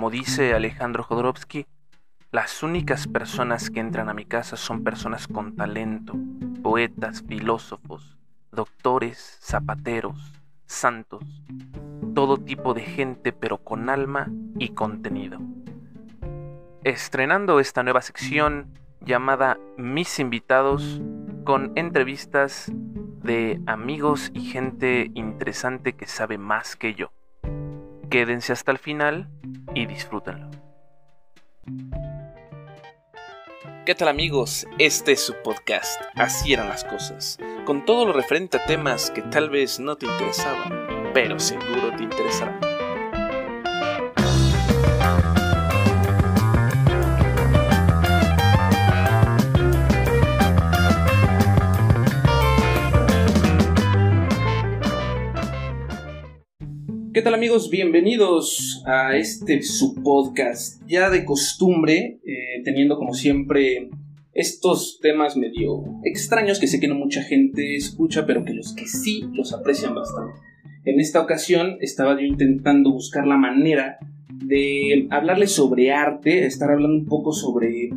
como dice Alejandro Jodorowsky, las únicas personas que entran a mi casa son personas con talento, poetas, filósofos, doctores, zapateros, santos, todo tipo de gente pero con alma y contenido. Estrenando esta nueva sección llamada Mis invitados con entrevistas de amigos y gente interesante que sabe más que yo. Quédense hasta el final y disfrútenlo. ¿Qué tal amigos? Este es su podcast, Así eran las cosas, con todo lo referente a temas que tal vez no te interesaban, pero seguro te interesarán. ¿Qué tal amigos? Bienvenidos a este su podcast, ya de costumbre, eh, teniendo como siempre estos temas medio extraños que sé que no mucha gente escucha, pero que los que sí los aprecian bastante. En esta ocasión estaba yo intentando buscar la manera de hablarles sobre arte, estar hablando un poco sobre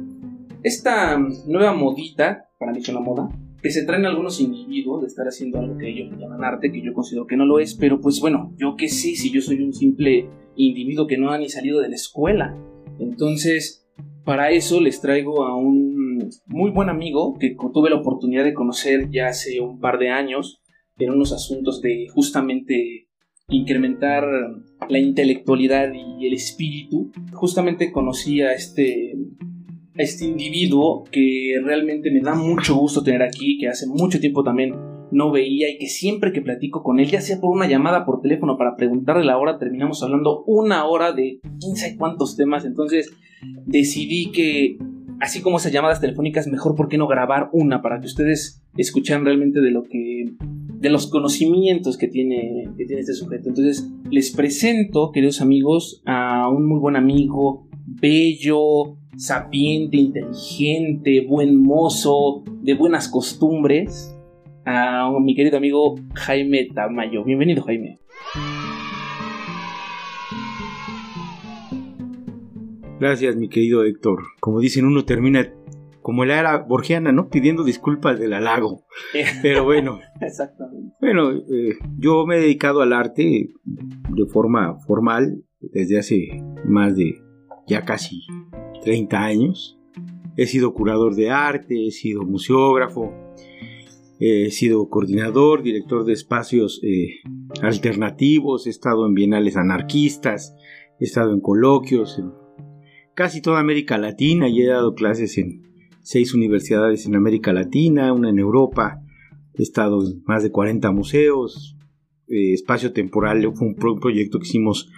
esta nueva modita, para mí es una moda, que se traen algunos individuos de estar haciendo algo que ellos llaman arte, que yo considero que no lo es, pero pues bueno, yo qué sé si yo soy un simple individuo que no ha ni salido de la escuela. Entonces, para eso les traigo a un muy buen amigo que tuve la oportunidad de conocer ya hace un par de años en unos asuntos de justamente incrementar la intelectualidad y el espíritu. Justamente conocí a este a este individuo que realmente me da mucho gusto tener aquí, que hace mucho tiempo también no veía y que siempre que platico con él, ya sea por una llamada por teléfono para preguntarle la hora, terminamos hablando una hora de quién sabe cuántos temas. Entonces decidí que, así como esas llamadas telefónicas, mejor por qué no grabar una para que ustedes escuchen realmente de lo que de los conocimientos que tiene, que tiene este sujeto. Entonces, les presento, queridos amigos, a un muy buen amigo, bello, sapiente, inteligente, buen mozo, de buenas costumbres, a mi querido amigo Jaime Tamayo. Bienvenido, Jaime. Gracias, mi querido Héctor. Como dicen, uno termina como la era borgiana, ¿no? Pidiendo disculpas del halago. Pero bueno. Exactamente. Bueno, eh, yo me he dedicado al arte de forma formal desde hace más de ya casi 30 años. He sido curador de arte, he sido museógrafo, he sido coordinador, director de espacios eh, alternativos, he estado en bienales anarquistas, he estado en coloquios en casi toda América Latina y he dado clases en seis universidades en América Latina, una en Europa, he estado en más de 40 museos, eh, espacio temporal, fue un proyecto que hicimos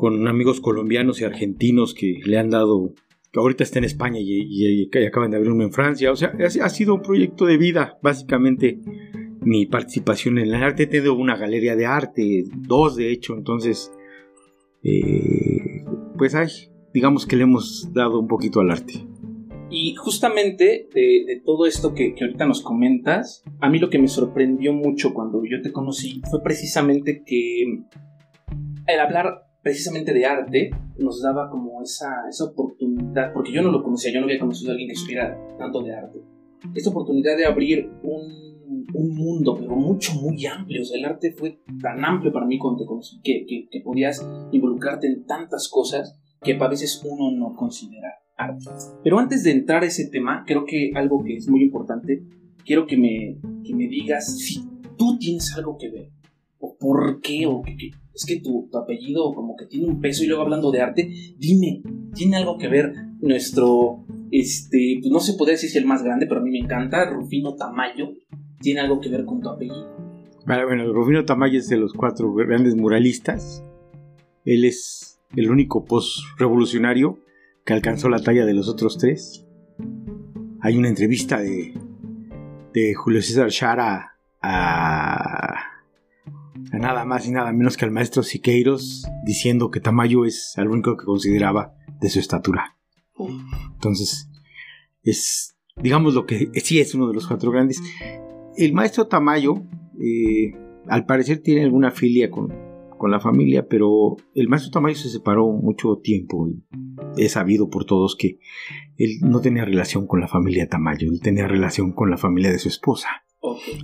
con amigos colombianos y argentinos que le han dado, que ahorita está en España y, acaban de abrir uno en Francia. O sea, ha, sido un proyecto de vida, básicamente mi participación en el arte. He tenido una galería de arte, dos de hecho, entonces, eh, pues hay, digamos que le hemos dado un poquito al arte. Y justamente de, todo esto que, que, ahorita nos comentas, a mí lo que me sorprendió mucho cuando yo te conocí fue precisamente que el hablar precisamente de arte nos daba como esa, esa oportunidad, porque yo no lo conocía, yo no había conocido a alguien que supiera tanto de arte, esta oportunidad de abrir un, un mundo, pero mucho, muy amplio, o sea, el arte fue tan amplio para mí cuando conocí, que, que, que podías involucrarte en tantas cosas que a veces uno no considera arte. Pero antes de entrar a ese tema, creo que algo que es muy importante, quiero que me, que me digas si tú tienes algo que ver, o por qué, es que tu, apellido como que tiene un peso y luego hablando de arte, dime, ¿tiene algo que ver nuestro, este, pues no se puede decir si el más grande, pero a mí me encanta, Rufino Tamayo, tiene algo que ver con tu apellido? Bueno, Rufino Tamayo es de los cuatro grandes muralistas, él es el único post-revolucionario que alcanzó la talla de los otros tres. Hay una entrevista de, de Julio César Chara a nada más y nada menos que al maestro Siqueiros diciendo que Tamayo es el único que consideraba de su estatura. Entonces, es, digamos lo que sí es uno de los cuatro grandes. El maestro Tamayo, eh, al parecer, tiene alguna filia con, con la familia, pero el maestro Tamayo se separó mucho tiempo y he sabido por todos que él no tenía relación con la familia Tamayo, él tenía relación con la familia de su esposa.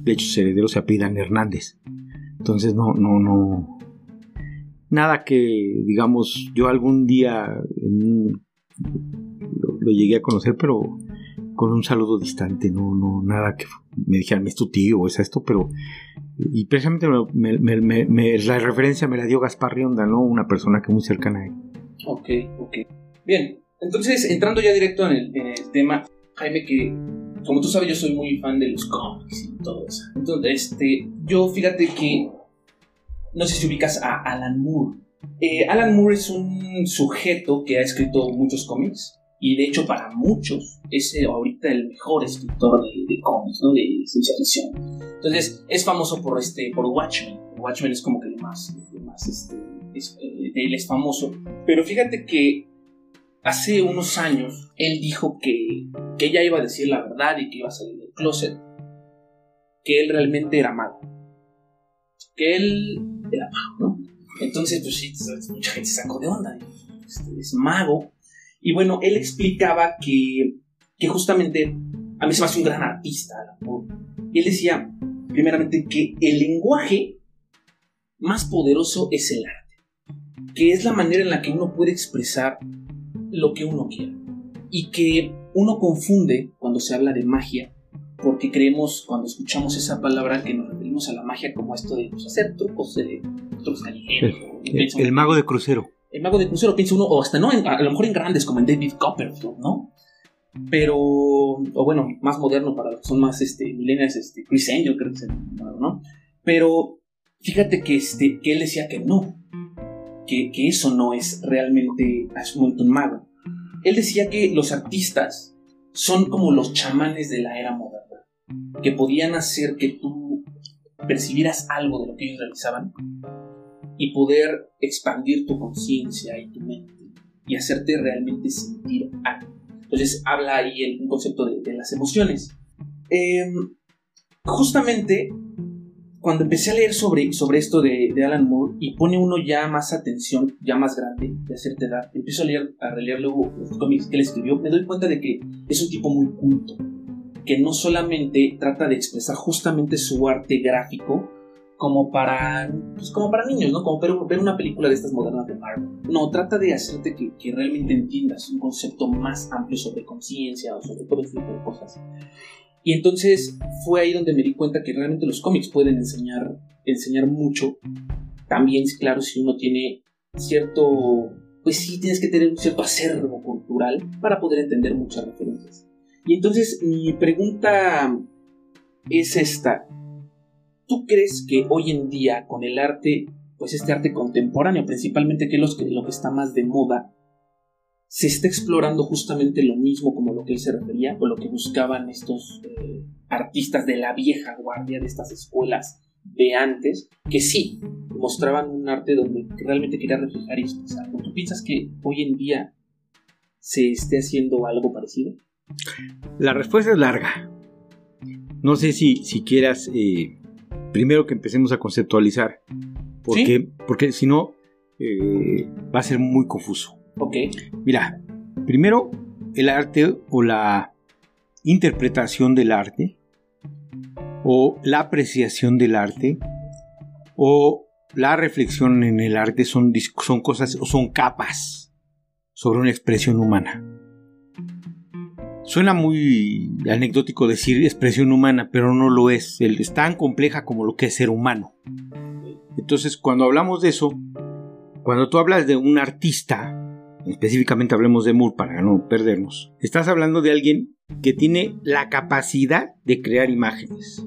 De hecho, sus herederos se apidan Hernández. Entonces, no, no, no. Nada que, digamos, yo algún día lo, llegué a conocer, pero con un saludo distante, no, no, nada que me dijeran, es tu tío o es esto, pero y precisamente la referencia me la dio Gaspar Rionda, ¿no? Una persona que muy cercana a él. Ok, ok. Bien, entonces entrando ya directo en el, tema, Jaime, que como tú sabes yo soy muy fan de los cómics y todo eso. Entonces, este, yo fíjate que, no sé si ubicas a Alan Moore. Eh, Alan Moore es un sujeto que ha escrito muchos cómics y de hecho para muchos es eh, ahorita el mejor escritor de, cómics, ¿no? De ciencia ficción. Entonces es famoso por, este, por Watchmen. Watchmen es como que lo más, más este, eh, él es famoso. Pero fíjate que hace unos años él dijo que, que ella iba a decir la verdad y que iba a salir del closet. Que él realmente era mago. Que él era mago, ¿no? Entonces, pues sí, mucha gente se sacó de onda. Este, es mago y bueno, él explicaba que, que justamente a mí se me hace un gran artista. Y él decía, primeramente, que el lenguaje más poderoso es el arte, que es la manera en la que uno puede expresar lo que uno quiera. Y que uno confunde cuando se habla de magia, porque creemos cuando escuchamos esa palabra que nos referimos a la magia como esto de pues, hacer trucos de trucos callejeros. el mago de crucero el mago de crucero piensa uno, o hasta no, a lo mejor en grandes como en David Copperfield, ¿no? Pero, o bueno, más moderno para los que son más este, este, Chris Angel creo que es el ¿no? Pero fíjate que, este, que él decía que no, que, que eso no es realmente un mago. Él decía que los artistas son como los chamanes de la era moderna, que podían hacer que tú percibieras algo de lo que ellos realizaban y poder expandir tu conciencia y tu mente y hacerte realmente sentir algo. Entonces habla ahí el, un concepto de, las emociones. Em, justamente cuando empecé a leer sobre, sobre esto de, Alan Moore y pone uno ya más atención, ya más grande, de hacerte edad, empiezo a leer, a releer luego los cómics que él escribió, me doy cuenta de que es un tipo muy culto, que no solamente trata de expresar justamente su arte gráfico, como para, pues como para niños, ¿no? Como ver, una película de estas modernas de Marvel. No, trata de hacerte que, que realmente entiendas un concepto más amplio sobre conciencia o sobre todo ese tipo de cosas. Y entonces fue ahí donde me di cuenta que realmente los cómics pueden enseñar, enseñar mucho. También, claro, si uno tiene cierto, pues sí, tienes que tener un cierto acervo cultural para poder entender muchas referencias. Y entonces mi pregunta es esta. ¿Tú crees que hoy en día con el arte, pues este arte contemporáneo principalmente, que es lo que está más de moda, se está explorando justamente lo mismo como lo que él se refería o lo que buscaban estos eh, artistas de la vieja guardia de estas escuelas de antes, que sí, mostraban un arte donde realmente quería reflejar y expresar. ¿Tú piensas que hoy en día se esté haciendo algo parecido? La respuesta es larga. No sé si, si quieras eh, primero que empecemos a conceptualizar. Porque, porque si no, eh, va a ser muy confuso. Ok. Mira, primero, el arte o la interpretación del arte, o la apreciación del arte, o la reflexión en el arte son, son cosas o son capas sobre una expresión humana. Suena muy anecdótico decir expresión humana, pero no lo es. Es tan compleja como lo que es ser humano. Entonces, cuando hablamos de eso, cuando tú hablas de un artista, específicamente hablemos de Moore para no perdernos, estás hablando de alguien que tiene la capacidad de crear imágenes,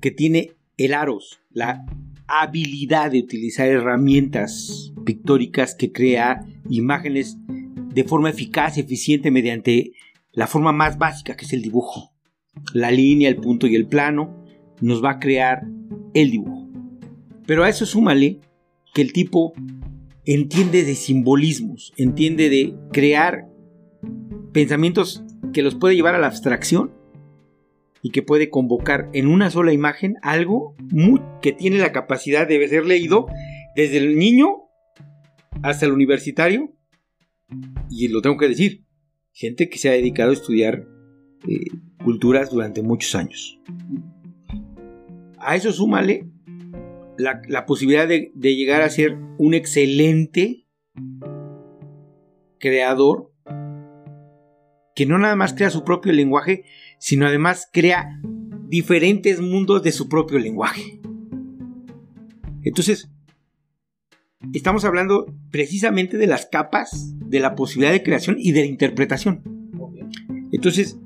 que tiene el aros, la habilidad de utilizar herramientas pictóricas que crea imágenes de forma eficaz y eficiente mediante la forma más básica que es el dibujo. La línea, el punto y el plano nos va a crear el dibujo. Pero a eso súmale que el tipo entiende de simbolismos, entiende de crear pensamientos que los puede llevar a la abstracción y que puede convocar en una sola imagen algo que tiene la capacidad de ser leído desde el niño hasta el universitario. Y lo tengo que decir, gente que se ha dedicado a estudiar eh, culturas durante muchos años. A eso súmale la, posibilidad de, de llegar a ser un excelente creador que no nada más crea su propio lenguaje, sino además crea diferentes mundos de su propio lenguaje. Entonces, estamos hablando precisamente de las capas de la posibilidad de creación y de la interpretación. Entonces,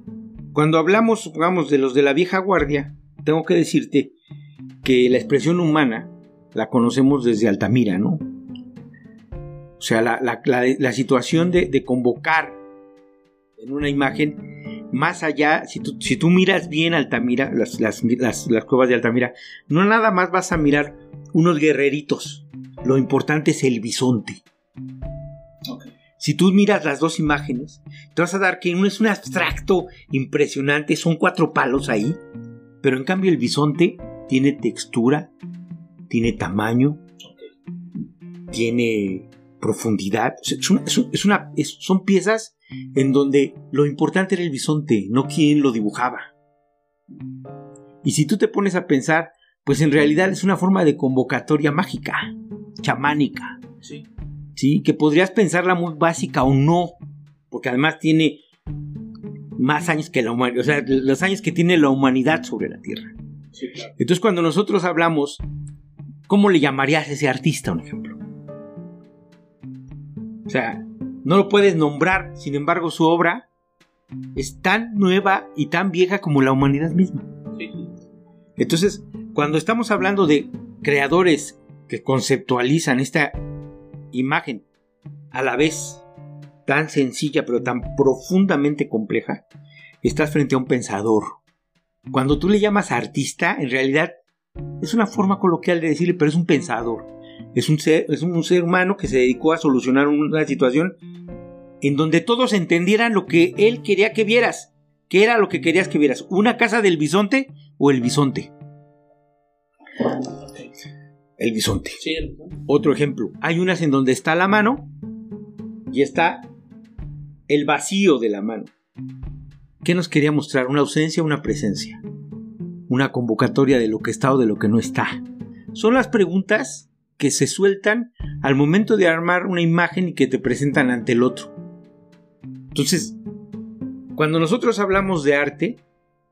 cuando hablamos, supongamos, de los de la vieja guardia, tengo que decirte que la expresión humana la conocemos desde Altamira, ¿no? O sea, la, situación de, convocar en una imagen, más allá, si tú, si tú miras bien Altamira, las, las, cuevas de Altamira, no nada más vas a mirar unos guerreritos, lo importante es el bisonte. Si tú miras las dos imágenes, te vas a dar que uno es un abstracto impresionante, son cuatro palos ahí, pero en cambio el bisonte tiene textura, tiene tamaño, tiene profundidad. Es una, son piezas en donde lo importante era el bisonte, no quien lo dibujaba. Y si tú te pones a pensar, pues en realidad es una forma de convocatoria mágica, chamánica. Sí. ¿sí? Que podrías pensarla muy básica o no, porque además tiene más años que la humanidad, o sea, los años que tiene la humanidad sobre la Tierra. Entonces cuando nosotros hablamos, ¿cómo le llamarías a ese artista, un ejemplo? O sea, no lo puedes nombrar, sin embargo su obra es tan nueva y tan vieja como la humanidad misma. Entonces, cuando estamos hablando de creadores que conceptualizan esta imagen a la vez tan sencilla pero tan profundamente compleja, estás frente a un pensador. Cuando tú le llamas artista, en realidad es una forma coloquial de decirle, pero es un pensador. Es un ser, es un ser humano que se dedicó a solucionar una situación en donde todos entendieran lo que él quería que vieras. ¿Qué era lo que querías que vieras? ¿Una casa del bisonte o el bisonte? El bisonte. Otro ejemplo. Hay unas en donde está la mano y está el vacío de la mano. ¿Qué nos quería mostrar? ¿Una ausencia o una presencia? ¿Una convocatoria de lo que está o de lo que no está? Son las preguntas que se sueltan al momento de armar una imagen y que te presentan ante el otro. Entonces, cuando nosotros hablamos de arte,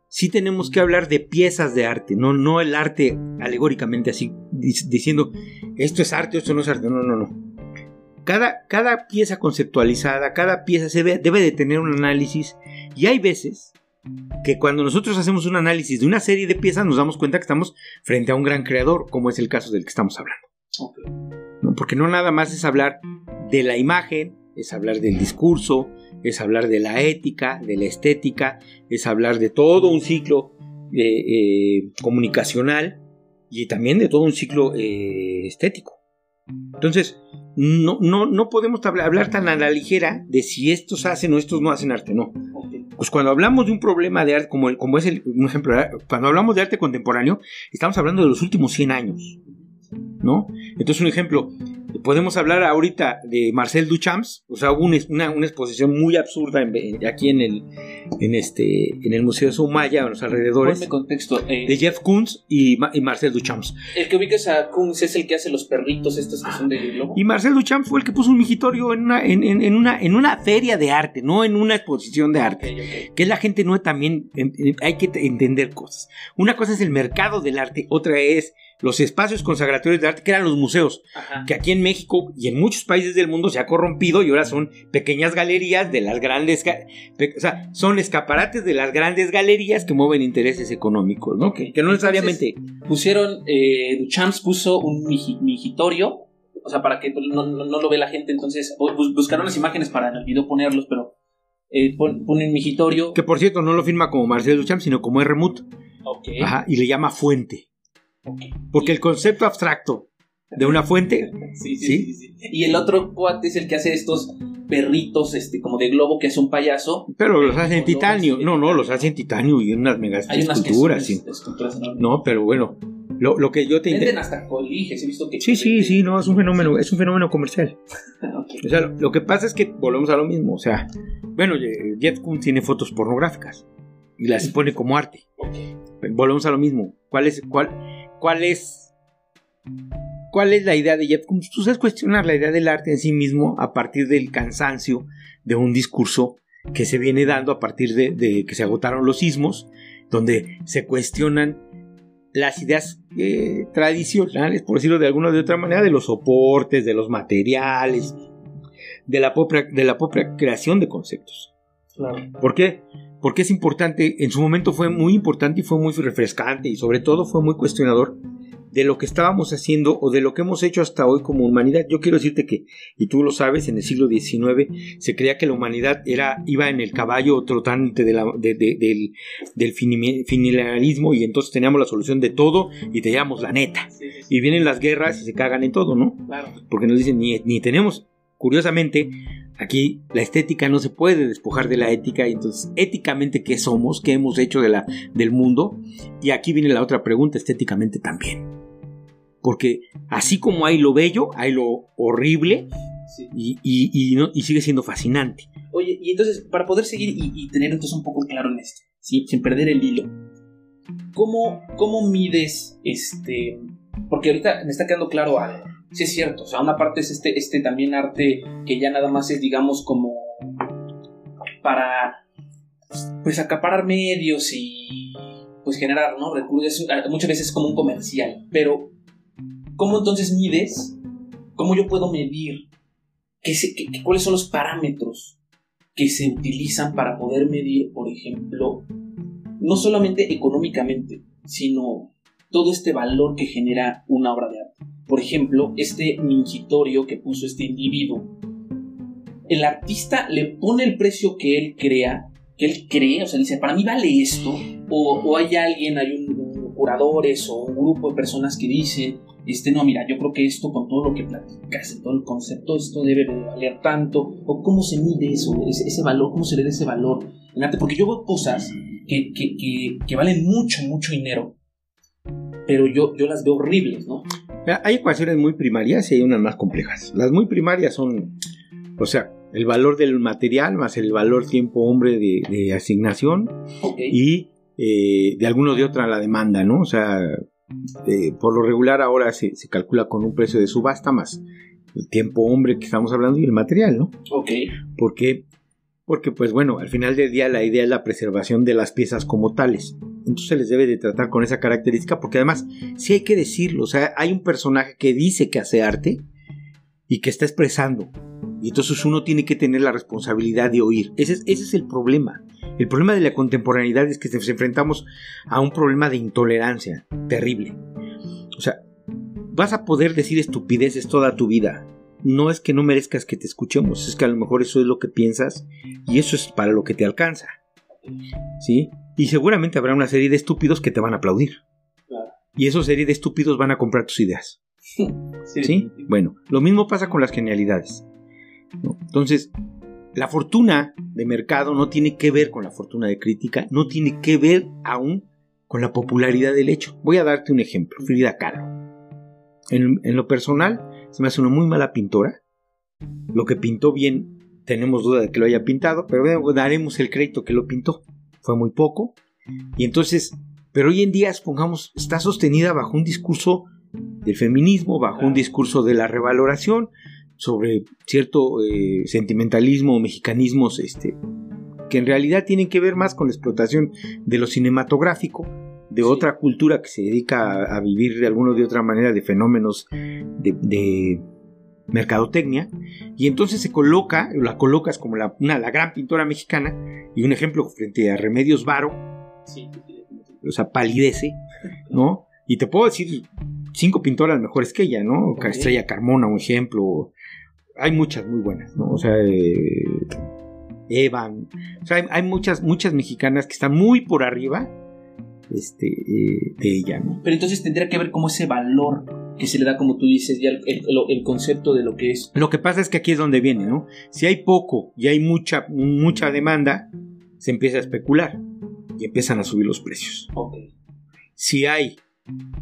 sí tenemos que hablar de piezas de arte, no, no el arte alegóricamente así, diciendo esto es arte, esto no es arte, no, no, no. Cada, cada pieza conceptualizada, cada pieza se debe de tener un análisis y hay veces que cuando nosotros hacemos un análisis de una serie de piezas nos damos cuenta que estamos frente a un gran creador, como es el caso del que estamos hablando. ¿No? Porque no nada más es hablar de la imagen, es hablar del discurso, es hablar de la ética, de la estética, es hablar de todo un ciclo eh, eh, comunicacional y también de todo un ciclo eh, estético. Entonces, no, no, no podemos hablar tan a la ligera de si estos hacen o estos no hacen arte, no. Pues cuando hablamos de un problema de arte, como, como es el, un ejemplo, cuando hablamos de arte contemporáneo, estamos hablando de los últimos 100 años, ¿no? Entonces, un ejemplo, Podemos hablar ahorita de Marcel Duchamp, o sea, hubo una, una, exposición muy absurda aquí en el, en, este, en el Museo de Sumaya, en los alrededores. contexto. Eh, de Jeff Koons y, Marcel Duchamp. El que ubicas a Koons es el que hace los perritos estos que son de globo. Y Marcel Duchamp fue el que puso un migitorio en una, en, una, en una feria de arte, no en una exposición de arte. Que la gente no también, hay que entender cosas. Una cosa es el mercado del arte, otra es los espacios consagratorios de arte, que eran los museos, que aquí en México y en muchos países del mundo se ha corrompido y ahora son pequeñas galerías de las grandes, o sea, son escaparates de las grandes galerías que mueven intereses económicos, ¿no? Que, no necesariamente... pusieron, eh, puso un migitorio, o sea, para que no, lo ve la gente, entonces buscaron las imágenes para el video ponerlos, pero eh, ponen migitorio. Que por cierto no lo firma como Marcel Duchamp, sino como R. Ajá, y le llama fuente. Porque el concepto abstracto de una fuente. Sí sí, sí, sí, Y el otro cuate es el que hace estos perritos este como de globo que hace un payaso. Pero los hace en titanio. No, no, los hace en titanio y unas mega esculturas. sí. no, pero bueno. Lo, lo, que yo te Venden hasta coliges, he visto que... Sí, sí, sí, no, es un fenómeno, es un fenómeno comercial. O sea, lo, que pasa es que volvemos a lo mismo, o sea, bueno, Jeff Koons tiene fotos pornográficas y las pone como arte. Volvemos a lo mismo. ¿Cuál es, cuál, cuál es ¿Cuál es la idea de Jeff Koons? Tú sabes cuestionar la idea del arte en sí mismo a partir del cansancio de un discurso que se viene dando a partir de, que se agotaron los sismos, donde se cuestionan las ideas eh, tradicionales, por decirlo de alguna de otra manera, de los soportes, de los materiales, de la propia, de la propia creación de conceptos. ¿Por qué? Porque es importante, en su momento fue muy importante y fue muy refrescante y sobre todo fue muy cuestionador de lo que estábamos haciendo o de lo que hemos hecho hasta hoy como humanidad. Yo quiero decirte que, y tú lo sabes, en el siglo XIX se creía que la humanidad era, iba en el caballo trotante de del, del finalismo y entonces teníamos la solución de todo y teníamos la neta. Y vienen las guerras y se cagan en todo, ¿no? Porque nos dicen, ni, ni tenemos, curiosamente, Aquí la estética no se puede despojar de la ética, entonces éticamente qué somos, qué hemos hecho de la, del mundo, y aquí viene la otra pregunta, estéticamente también. Porque así como hay lo bello, hay lo horrible y, y, sigue siendo fascinante. Oye, y entonces, para poder seguir y, tener entonces un poco claro en esto, ¿sí? sin perder el hilo, ¿cómo, ¿cómo mides este...? Porque ahorita me está quedando claro algo. Sí es cierto, o sea, una parte es este, este también arte que ya nada más es, digamos, como para, pues, acaparar medios y, pues, generar, ¿no? Recursos, muchas veces es como un comercial, pero ¿Cómo entonces mides? ¿Cómo yo puedo medir? ¿Qué ¿Cuáles son los parámetros que se utilizan para poder medir, por ejemplo, no solamente económicamente, sino todo este valor que genera una obra de arte? Por ejemplo, este mingitorio que puso este individuo. El artista le pone el precio que él crea, que él cree, o sea, dice, para mí vale esto, o, hay alguien, hay un, curadores o un grupo de personas que dicen, este, no, mira, yo creo que esto con todo lo que platicas, todo el concepto, esto debe de valer tanto, o cómo se mide eso, ese, valor, cómo se le da ese valor en arte, porque yo veo cosas que, que, que, valen mucho, mucho dinero, pero yo, yo las veo horribles, ¿no? Hay ecuaciones muy primarias y hay unas más complejas. Las muy primarias son, o sea, el valor del material más el valor tiempo-hombre de, asignación y eh, de alguno de otra la demanda, ¿no? O sea, eh, por lo regular ahora se, calcula con un precio de subasta más el tiempo hombre que estamos hablando y el material, ¿no? Ok. Porque, porque pues bueno, al final del día la idea es la preservación de las piezas como tales. Entonces se les debe de tratar con esa característica porque además, sí hay que decirlo, o sea, hay un personaje que dice que hace arte y que está expresando. Y entonces uno tiene que tener la responsabilidad de oír. Ese ese es el problema. El problema de la contemporaneidad es que nos enfrentamos a un problema de intolerancia terrible. O sea, vas a poder decir estupideces toda tu vida. No es que no merezcas que te escuchemos, es que a lo mejor eso es lo que piensas y eso es para lo que te alcanza. ¿Sí? Y seguramente habrá una serie de estúpidos que te van a aplaudir. Y esa serie de estúpidos van a comprar tus ideas. sí, Bueno, lo mismo pasa con las genialidades. Entonces, la fortuna de mercado no tiene que ver con la fortuna de crítica, no tiene que ver aún con la popularidad del hecho. Voy a darte un ejemplo, Frida Kahlo. En, lo personal, se me hace una muy mala pintora. Lo que pintó bien, tenemos duda de que lo haya pintado, pero daremos el crédito que lo pintó. Fue muy poco. Y entonces, pero hoy en día, supongamos, está sostenida bajo un discurso del feminismo, bajo un discurso de la revaloración, sobre cierto eh, sentimentalismo o mexicanismos este, que en realidad tienen que ver más con la explotación de lo cinematográfico, de otra cultura que se dedica a, vivir de alguna o de otra manera de fenómenos de, mercadotecnia, y entonces se coloca, la colocas como la, una, la gran pintora mexicana, y un ejemplo frente a Remedios Varo, o sea, palidece, ¿no? Y te puedo decir cinco pintoras mejores que ella, ¿no? Estrella Carmona, un ejemplo, hay muchas muy buenas, ¿no? O sea, eh, Evan, o sea, hay, muchas, muchas mexicanas que están muy por arriba este, eh, de ella, ¿no? Pero entonces tendría que ver como ese valor que se le da, como tú dices, ya el, el, concepto de lo que es. Lo que pasa es que aquí es donde viene, ¿no? Si hay poco y hay mucha, mucha demanda, se empieza a especular y empiezan a subir los precios. Si hay,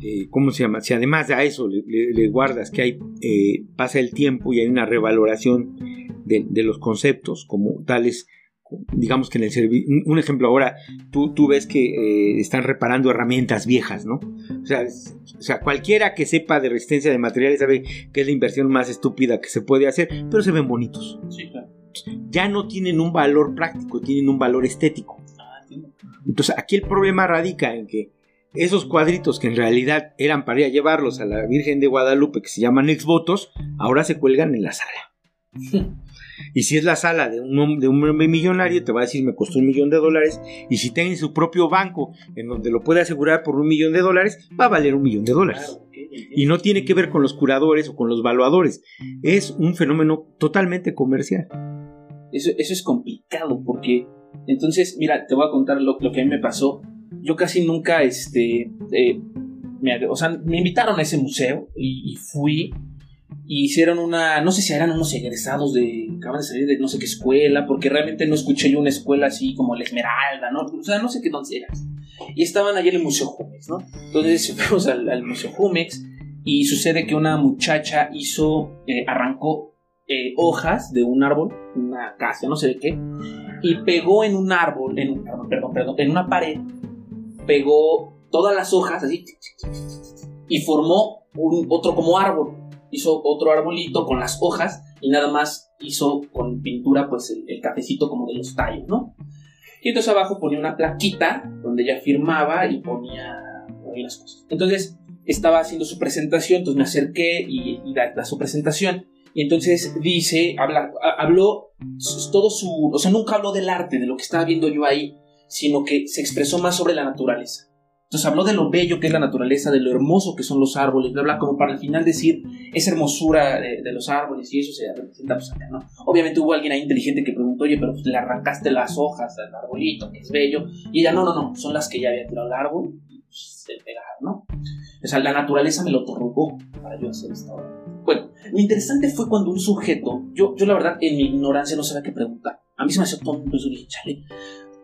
eh, ¿cómo se llama? Si además de eso le, guardas que hay, eh, pasa el tiempo y hay una revaloración de, los conceptos como tales digamos que en el servicio, un ejemplo ahora, tú, tú ves que eh, están reparando herramientas viejas, ¿no? O sea, o sea, cualquiera que sepa de resistencia de materiales sabe que es la inversión más estúpida que se puede hacer, pero se ven bonitos. Sí, claro. Ya no tienen un valor práctico, tienen un valor estético. Entonces aquí el problema radica en que esos cuadritos que en realidad eran para ir a llevarlos a la Virgen de Guadalupe, que se llaman exvotos, ahora se cuelgan en la sala. y si es la sala de un, de un hombre millonario, te va a decir me costó un millón de dólares. Y si tiene su propio banco en donde lo puede asegurar por un millón de dólares, va a valer un millón de dólares. Y no tiene que ver con los curadores o con los valuadores. Es un fenómeno totalmente comercial. Eso, eso es complicado porque entonces, mira, te voy a contar lo, que a mí me pasó. Yo casi nunca, este, eh, me, o sea, me invitaron a ese museo y, fui. Y hicieron una, no sé si eran unos egresados de, acaban de salir de no sé qué escuela, porque realmente no escuché yo una escuela así como la Esmeralda, ¿no? O sea, no sé qué eras. Y estaban allí en el Museo Jumex, ¿no? Entonces fuimos al, Museo Jumex y sucede que una muchacha hizo, eh, arrancó eh, hojas de un árbol, una casa, no sé de qué, y pegó en un árbol, en, perdón, perdón, en una pared, pegó todas las hojas así y formó un, otro como árbol. Hizo otro arbolito con las hojas y nada más hizo con pintura pues el, cafecito como de los tallos, ¿no? Y entonces abajo ponía una plaquita donde ella firmaba y ponía las cosas. Entonces estaba haciendo su presentación, entonces me acerqué y, y da, su presentación. Y entonces dice, habla, habló todo su, o sea, nunca habló del arte, de lo que estaba viendo yo ahí, sino que se expresó más sobre la naturaleza. Entonces habló de lo bello que es la naturaleza, de lo hermoso que son los árboles, bla, bla, como para al final decir esa hermosura de, los árboles y eso se representa pues acá, ¿no? Obviamente hubo alguien ahí inteligente que preguntó, oye, pero pues, le arrancaste las hojas al arbolito, que es bello, y ella, no, no, no, son las que ya había tirado el árbol y pues, se pegaron, ¿no? O sea, la naturaleza me lo otorgó para yo hacer esta obra. Bueno, lo interesante fue cuando un sujeto, yo, yo la verdad en mi ignorancia no sabía qué preguntar. A mí se me hacía tonto eso, dije, chale.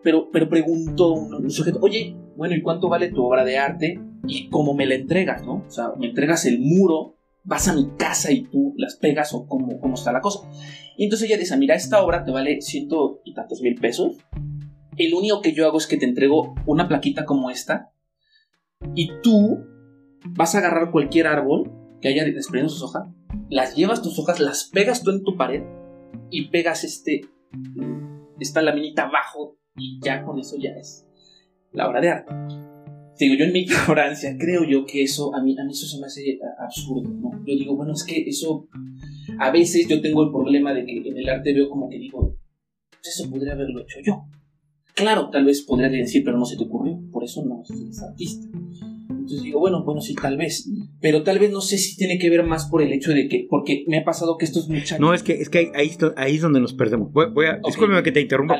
Pero, pero preguntó un, sujeto, oye, bueno, ¿y cuánto vale tu obra de arte? Y cómo me la entregas, ¿no? O sea, me entregas el muro, vas a mi casa y tú las pegas o cómo, cómo está la cosa. Y entonces ella dice, mira, esta obra te vale ciento y tantos mil pesos. El único que yo hago es que te entrego una plaquita como esta y tú vas a agarrar cualquier árbol que haya desprendido sus hojas, las llevas tus hojas, las pegas tú en tu pared y pegas este esta laminita abajo y ya con eso ya es la obra de arte. Digo, yo en mi ignorancia creo yo que eso, a mí, a mí eso se me hace absurdo, ¿no? Yo digo, bueno, es que eso, a veces yo tengo el problema de que en el arte veo como que digo, pues eso podría haberlo hecho yo. Claro, tal vez podría decir, pero no se te ocurrió, por eso no eres artista. Entonces digo, bueno, bueno, sí, tal vez. Pero tal vez no sé si tiene que ver más por el hecho de que, porque me ha pasado que estos muchachos. No, es que, es que ahí, ahí es donde nos perdemos. Voy, a, que te interrumpa.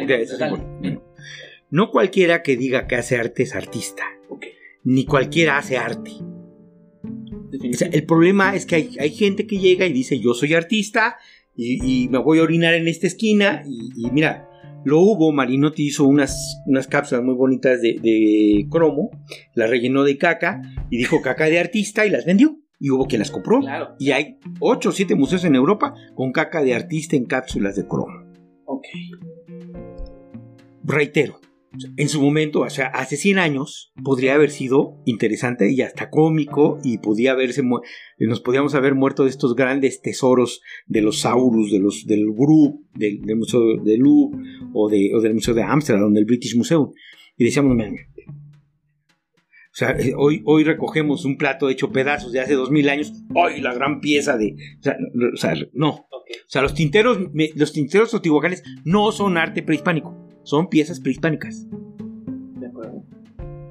No cualquiera que diga que hace arte es artista. Ni cualquiera hace arte. el problema es que hay, hay, gente que llega y dice, yo soy artista y, me voy a orinar en esta esquina y mira, lo hubo, Marinotti hizo unas, unas cápsulas muy bonitas de, cromo, las rellenó de caca y dijo caca de artista y las vendió. Y hubo quien las compró. Y hay 8 o 7 museos en Europa con caca de artista en cápsulas de cromo. Ok. Reitero, en su momento, o sea, hace 100 años, podría haber sido interesante y hasta cómico y podía haberse nos podíamos haber muerto de estos grandes tesoros de los Saurus, de los, del Group, del, Museo de Louvre o, de, o del Museo de Ámsterdam, del British Museum. Y decíamos, o sea, eh, hoy, hoy recogemos un plato hecho pedazos de hace 2000 años, hoy la gran pieza de... O sea, no. O sea, los tinteros, los tinteros otihuacanes no son arte prehispánico son piezas prehispánicas. De acuerdo.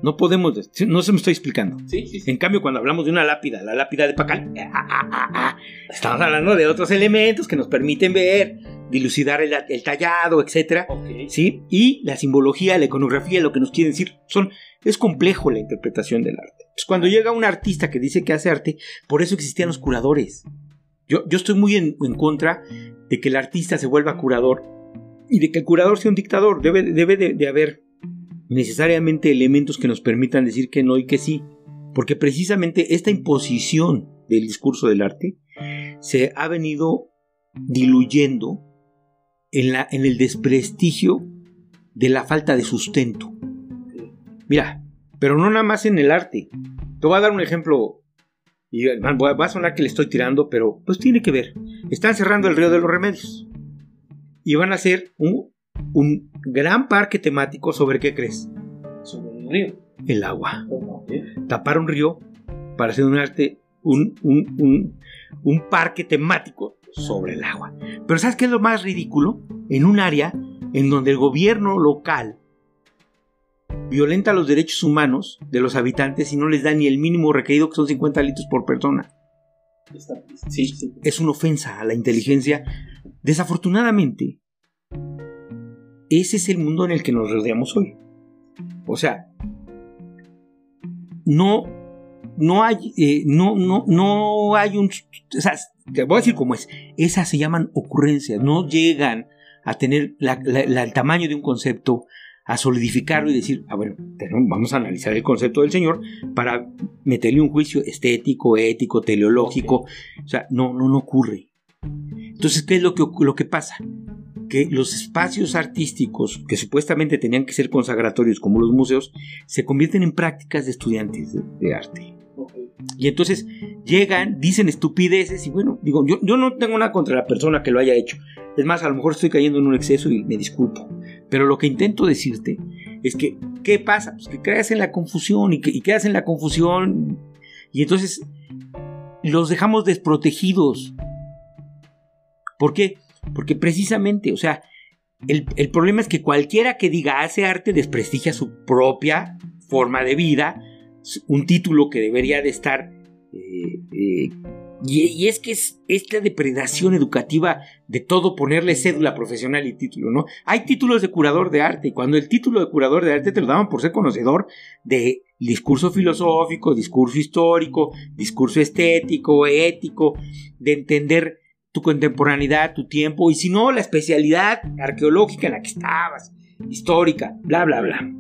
No podemos, no se me estoy explicando. Sí, sí, sí. En cambio, cuando hablamos de una lápida, la lápida de Pacal, ah, ah, ah, estamos hablando de otros elementos que nos permiten ver, dilucidar el, el tallado, etc. ¿sí? Y la simbología, la iconografía, lo que nos quieren decir, son, es complejo la interpretación del arte. Cuando llega un artista que dice que hace arte, por eso existían los curadores. Yo, yo estoy muy en, en contra de que el artista se vuelva curador y de que el curador sea un dictador. Debe, debe de, haber necesariamente elementos que nos permitan decir que no y que sí. Porque precisamente esta imposición del discurso del arte se ha venido diluyendo en, la, en el desprestigio de la falta de sustento. Mira, pero no nada más en el arte. Te voy a dar un ejemplo. Y va a sonar que le estoy tirando, pero pues tiene que ver. Están cerrando el río de los remedios. Y van a hacer un, un gran parque temático sobre qué crees. Sobre el río. El agua. Ok. Tapar un río para hacer un arte, un, un, un, un parque temático sobre el agua. Pero ¿sabes qué es lo más ridículo? En un área en donde el gobierno local violenta los derechos humanos de los habitantes y no les da ni el mínimo requerido que son 50 litros por persona. Sí, sí. Es una ofensa a la inteligencia. Desafortunadamente, ese es el mundo en el que nos rodeamos hoy. O sea, no, no hay, eh, no, no, no hay un, o sea, te voy a decir cómo es. Esas se llaman ocurrencias, no llegan a tener la- la- la- el tamaño de un concepto, a solidificarlo y decir, ah, bueno, tenemos- vamos a analizar el concepto del Señor para meterle un juicio estético, ético, teleológico. O sea, no, no, no ocurre. Entonces, ¿qué es lo que, lo que pasa? Que los espacios artísticos que supuestamente tenían que ser consagratorios como los museos, se convierten en prácticas de estudiantes de, de arte. Y entonces llegan, dicen estupideces y bueno, digo, yo, yo no tengo nada contra la persona que lo haya hecho. Es más, a lo mejor estoy cayendo en un exceso y me disculpo. Pero lo que intento decirte es que, ¿qué pasa? Pues que quedas en la confusión y, que, y quedas en la confusión y entonces los dejamos desprotegidos. ¿Por qué? Porque precisamente, o sea, el, el problema es que cualquiera que diga hace arte desprestigia su propia forma de vida, un título que debería de estar... eh, eh, y, y es que es esta depredación educativa de todo ponerle cédula profesional y título, ¿no? Hay títulos de curador de arte y cuando el título de curador de arte te lo daban por ser conocedor de discurso filosófico, discurso histórico, discurso estético, ético, de entender tu contemporaneidad, tu tiempo, y si no, la especialidad arqueológica en la que estabas, histórica, bla, bla, bla.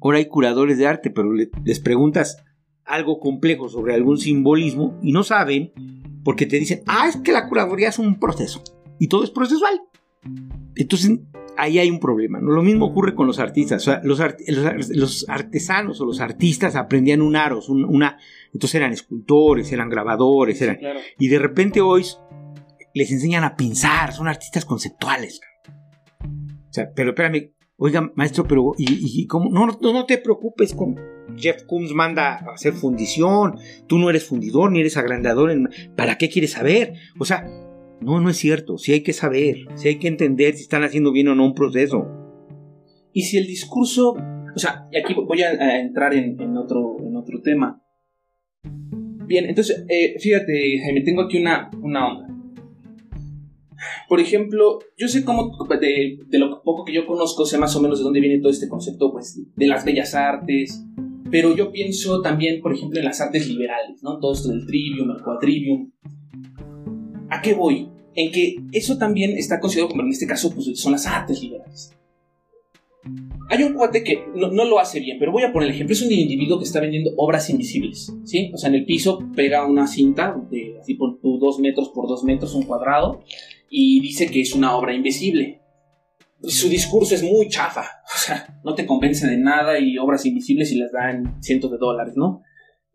Ahora hay curadores de arte, pero le- les preguntas algo complejo sobre algún simbolismo y no saben porque te dicen, ah, es que la curaduría es un proceso y todo es procesual. Entonces, ahí hay un problema. ¿no? Lo mismo ocurre con los artistas. O sea, los, art- los ar- los artesanos o los artistas aprendían un aros, un- una... Entonces eran escultores, eran grabadores, eran... Claro. Y de repente hoy les enseñan a pensar, son artistas conceptuales. O sea, pero espérame, oiga, maestro, pero ¿y, y- y cómo? No, no, no te preocupes, con Jeff Koons manda a hacer fundición, tú no eres fundidor ni eres agrandador, en- ¿para qué quieres saber? O sea, no, no es cierto, sí hay que saber, sí hay que entender si están haciendo bien o no un proceso. Y si el discurso, o sea, y aquí voy a, entrar en, otro, en otro tema. Bien, entonces, eh, fíjate, Jaime, tengo aquí una, una onda. Por ejemplo, yo sé cómo, de, de lo poco que yo conozco, sé más o menos de dónde viene todo este concepto, pues, de las bellas artes, pero yo pienso también, por ejemplo, en las artes liberales, ¿no? Todo esto del trivium, el quadrivium. ¿A qué voy? En que eso también está considerado como en este caso, pues, son las artes liberales. Hay un cuate que no, no lo hace bien, pero voy a poner el ejemplo. Es un individuo que está vendiendo obras invisibles, ¿sí? O sea, en el piso pega una cinta de así por dos metros por dos metros, un cuadrado, y dice que es una obra invisible. Su discurso es muy chafa, o sea, no te convence de nada y obras invisibles y las dan cientos de dólares, ¿no?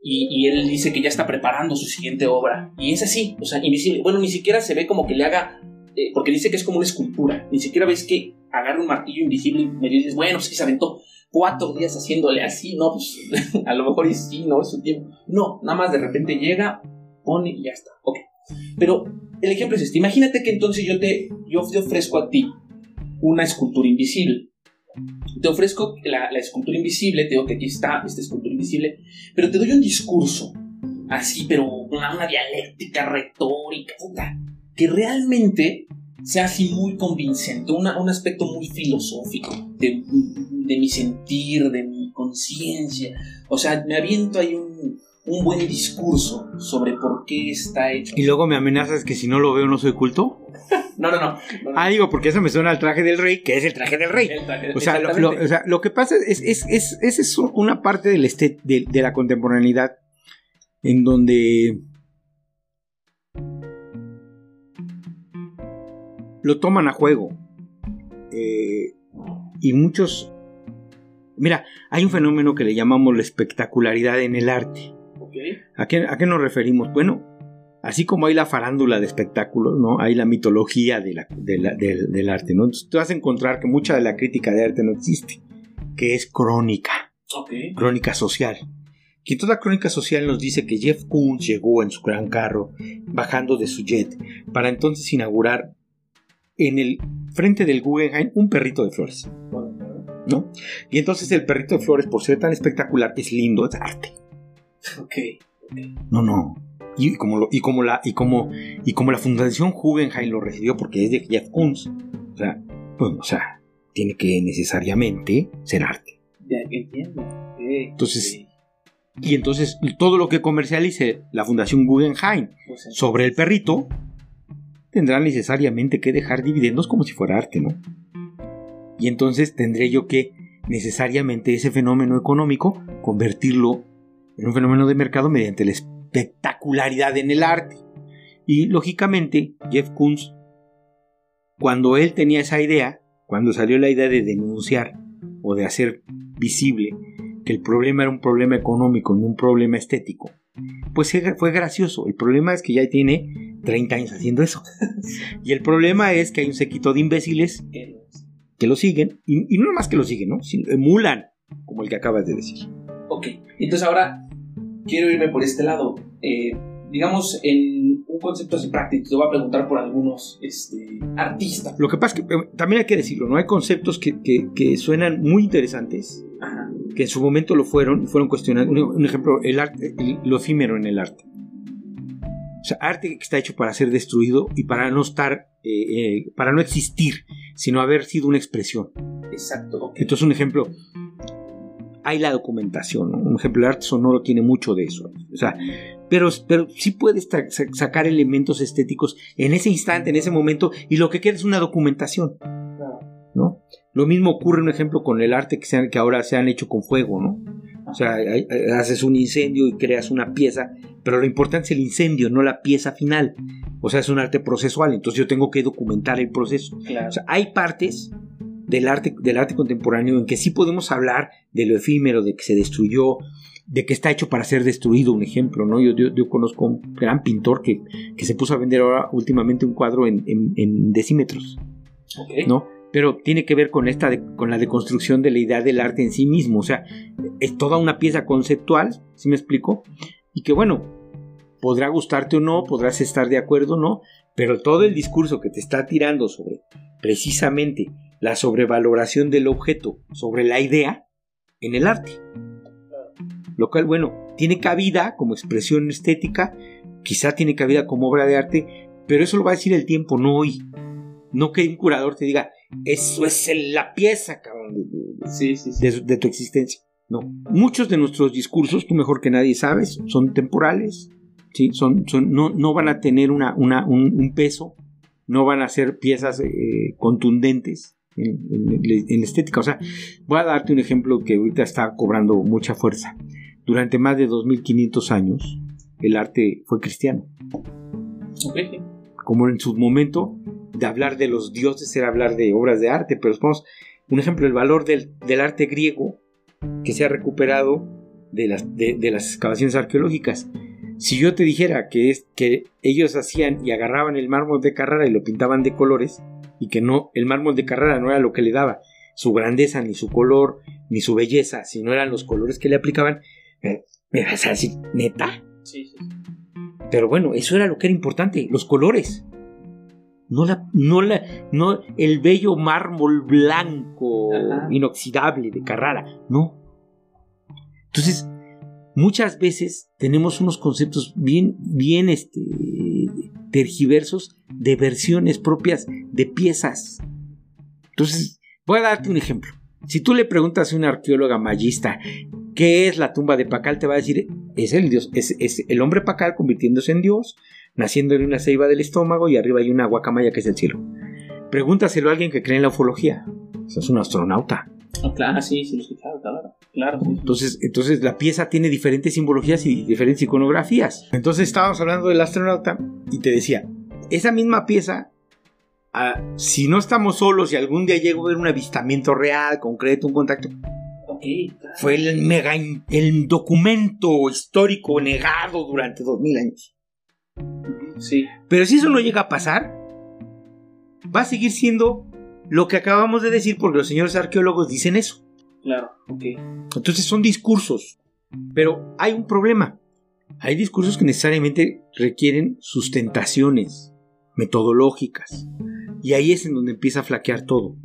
Y, él dice que ya está preparando su siguiente obra. Y es así, o sea, invisible. Bueno, ni siquiera se ve como que le haga eh, porque dice que es como una escultura. Ni siquiera ves que agarra un martillo invisible y me dices, bueno, pues que se aventó cuatro días haciéndole así, ¿no? Pues a lo mejor sí, ¿no? Es su tiempo. No, nada más de repente llega, pone y ya está. Ok. Pero el ejemplo es este. Imagínate que entonces yo te, yo te ofrezco a ti una escultura invisible. Te ofrezco la, la escultura invisible, te digo que aquí está esta escultura invisible, pero te doy un discurso, así, pero una, una dialéctica retórica, puta, que realmente sea así muy convincente, una- un aspecto muy filosófico de, de mi sentir, de mi conciencia. O sea, me aviento ahí un, un buen discurso sobre por qué está hecho. Y luego me amenazas que si no lo veo no soy culto. No, no, no. Ah, digo, porque eso me suena al traje del rey, que es el traje del rey. Traje- O sea, lo, exactamente. lo- o sea, lo que pasa es, es, es, esa es una parte del este- de, de la contemporaneidad en donde lo toman a juego. Eh, y muchos... Mira, hay un fenómeno que le llamamos la espectacularidad en el arte. ¿A qué, a qué nos referimos? Bueno, así como hay la farándula de espectáculos, ¿no? Hay la mitología de la- de la- del, del arte, ¿no? Entonces tú vas a encontrar que mucha de la crítica de arte no existe, que es crónica, crónica social. Y la crónica social nos dice que Jeff Koons llegó en su gran carro, bajando de su jet, para entonces inaugurar en el frente del Guggenheim un perrito de flores, ¿no? Y entonces el perrito de flores, por ser tan espectacular, es lindo, es arte. Ok. No, no. Y como, lo- y como, la, y como, y como la Fundación Guggenheim lo recibió porque es de Jeff Koons, o sea, pues, o sea, tiene que necesariamente ser arte. Ya entiendo. Ok, Entonces, ok. Y entonces todo lo que comercialice la Fundación Guggenheim Pues, sobre el perrito tendrá necesariamente que dejar dividendos como si fuera arte, ¿no? Y entonces tendré yo que necesariamente ese fenómeno económico convertirlo en un fenómeno de mercado mediante la espectacularidad en el arte. Y lógicamente Jeff Koons, cuando él tenía esa idea, cuando salió la idea de denunciar o de hacer visible que el problema era un problema económico, no un problema estético, pues fue- gracioso. El problema es que ya tiene 30 años haciendo eso. Y el problema es que hay un sequito de imbéciles que- lo siguen, y, y no más que lo siguen, ¿no? Emulan, como el que acabas de decir. Ok, entonces ahora quiero irme por este lado. Eh, digamos, en un concepto así práctico, te voy a preguntar por algunos este, artistas. Lo que pasa es que eh, también hay que decirlo, ¿no? Hay conceptos que, que- que suenan muy interesantes, Ajá. que en su momento lo fueron y fueron cuestionados. Un, un ejemplo, el arte, el- lo efímero en el arte. O sea, arte que está hecho para ser destruido y para no estar, eh, eh, para no existir, sino haber sido una expresión. Exacto, ok. Entonces, un ejemplo, hay la documentación, ¿no? Un ejemplo, el arte sonoro tiene mucho de eso. O sea, pero, pero sí puedes sacar elementos estéticos en ese instante, en ese momento, y lo que queda es una documentación. ¿no? Lo mismo ocurre, un ejemplo, con el arte que, se han- que ahora se han hecho con fuego, ¿no? O sea, hay- haces un incendio y creas una pieza, pero lo importante es el incendio, no la pieza final. O sea, es un arte procesual, entonces yo tengo que documentar el proceso. Claro. O sea, hay partes del arte, del arte contemporáneo en que sí podemos hablar de lo efímero, de que se destruyó, de que está hecho para ser destruido, un ejemplo, ¿no? Yo, yo, yo conozco un gran pintor que, que se puso a vender ahora últimamente un cuadro en, en- en decímetros. ¿no? Pero tiene que ver con esta de- con la deconstrucción de la idea del arte en sí mismo, o sea, es toda una pieza conceptual, ¿sí me explico? Y que bueno, podrá gustarte o no, podrás estar de acuerdo o no, pero todo el discurso que te está tirando sobre precisamente la sobrevaloración del objeto sobre la idea en el arte. Lo cual, bueno, tiene cabida como expresión estética, quizá tiene cabida como obra de arte, pero eso lo va a decir el tiempo, no hoy. No que un curador te diga, eso es la pieza, cabrón, de- de- Sí, sí, sí. de, de tu existencia. No. Muchos de nuestros discursos, tú mejor que nadie sabes, son temporales, ¿sí? son, son, no, no van a tener una, una- un, un peso, no van a ser piezas eh, contundentes en, en- estética. O sea, voy a darte un ejemplo que ahorita está cobrando mucha fuerza. Durante más de 2500 años, el arte fue cristiano. Como en su momento de hablar de los dioses era hablar de obras de arte, pero vamos, un ejemplo, el valor del, del arte griego que se ha recuperado de las, de, de las excavaciones arqueológicas. Si yo te dijera que, es, que ellos hacían y agarraban el mármol de Carrara y lo pintaban de colores, y que no, el mármol de Carrara no era lo que le daba su grandeza, ni su color, ni su belleza, sino eran los colores que le aplicaban, eh, me vas a decir, neta, Sí, sí. sí. pero bueno, eso era lo que era importante, los colores. no la, no la, no el bello mármol blanco, Ajá. inoxidable de Carrara, no. Entonces, muchas veces tenemos unos conceptos bien, bien, este, tergiversos de versiones propias de piezas. Entonces, voy a darte un ejemplo. Si tú le preguntas a una arqueóloga mayista qué es la tumba de Pacal, te va a decir, es el dios, es, el hombre Pacal convirtiéndose en dios, naciendo en una ceiba del estómago y arriba hay una guacamaya que es el cielo. Pregúntaselo a alguien que cree en la ufología. Eso es un astronauta. Ah, claro, sí, sí, lo he escuchado, claro. Claro. Entonces, entonces la pieza tiene diferentes simbologías y diferentes iconografías. Entonces estábamos hablando del astronauta y te decía, esa misma pieza, ah, si no estamos solos y algún día llego a ver un avistamiento real, concreto, un contacto, Ok, claro. fue el mega el documento histórico negado durante dos mil años. Sí, Pero si eso no llega a pasar, va a seguir siendo lo que acabamos de decir porque los señores arqueólogos dicen eso. Claro, ok. Entonces son discursos. Pero hay un problema. Hay discursos que necesariamente requieren sustentaciones metodológicas. Y ahí es en donde empieza a flaquear todo.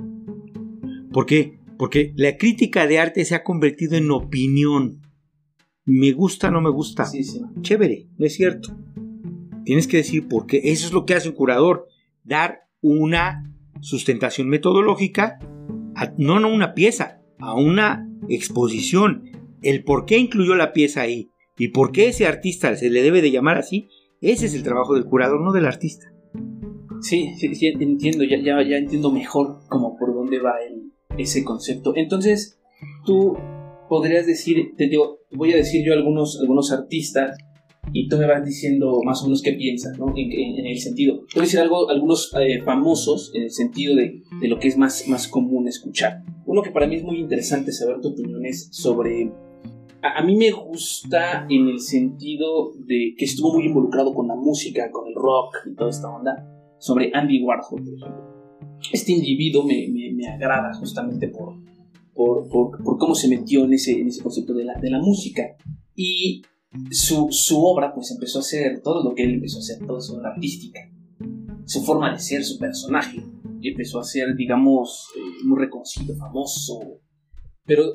¿Por qué? Porque la crítica de arte se ha convertido en opinión. Me gusta, no me gusta. Sí, sí. Chévere, no es cierto. Tienes que decir por qué. Eso es lo que hace un curador. Dar una sustentación metodológica, a- no a una pieza, a una exposición. El por qué incluyó la pieza ahí y por qué ese artista se le debe de llamar así, ese es el trabajo del curador, no del artista. Sí, entiendo, ya, ya, ya entiendo mejor como por dónde va ese concepto. Entonces, tú podrías decir, te digo, voy a decir yo algunos, algunos artistas y tú me vas diciendo más o menos qué piensas, ¿no? En, en- en el sentido. Te voy a decir algo, algunos eh, famosos en el sentido de, de lo que es más, más común escuchar. Uno que para mí es muy interesante saber tu opinión es sobre... A, a mí me gusta en el sentido de que estuvo muy involucrado con la música, con el rock y toda esta onda sobre Andy Warhol, por ejemplo. Este individuo me, me- me agrada justamente por, por, por- por cómo se metió en ese, en ese concepto de la, de la música. Y su, su obra pues empezó a ser todo lo que él empezó a hacer, toda su obra artística. Su forma de ser, su personaje, empezó a ser, digamos, eh, muy reconocido, famoso. Pero,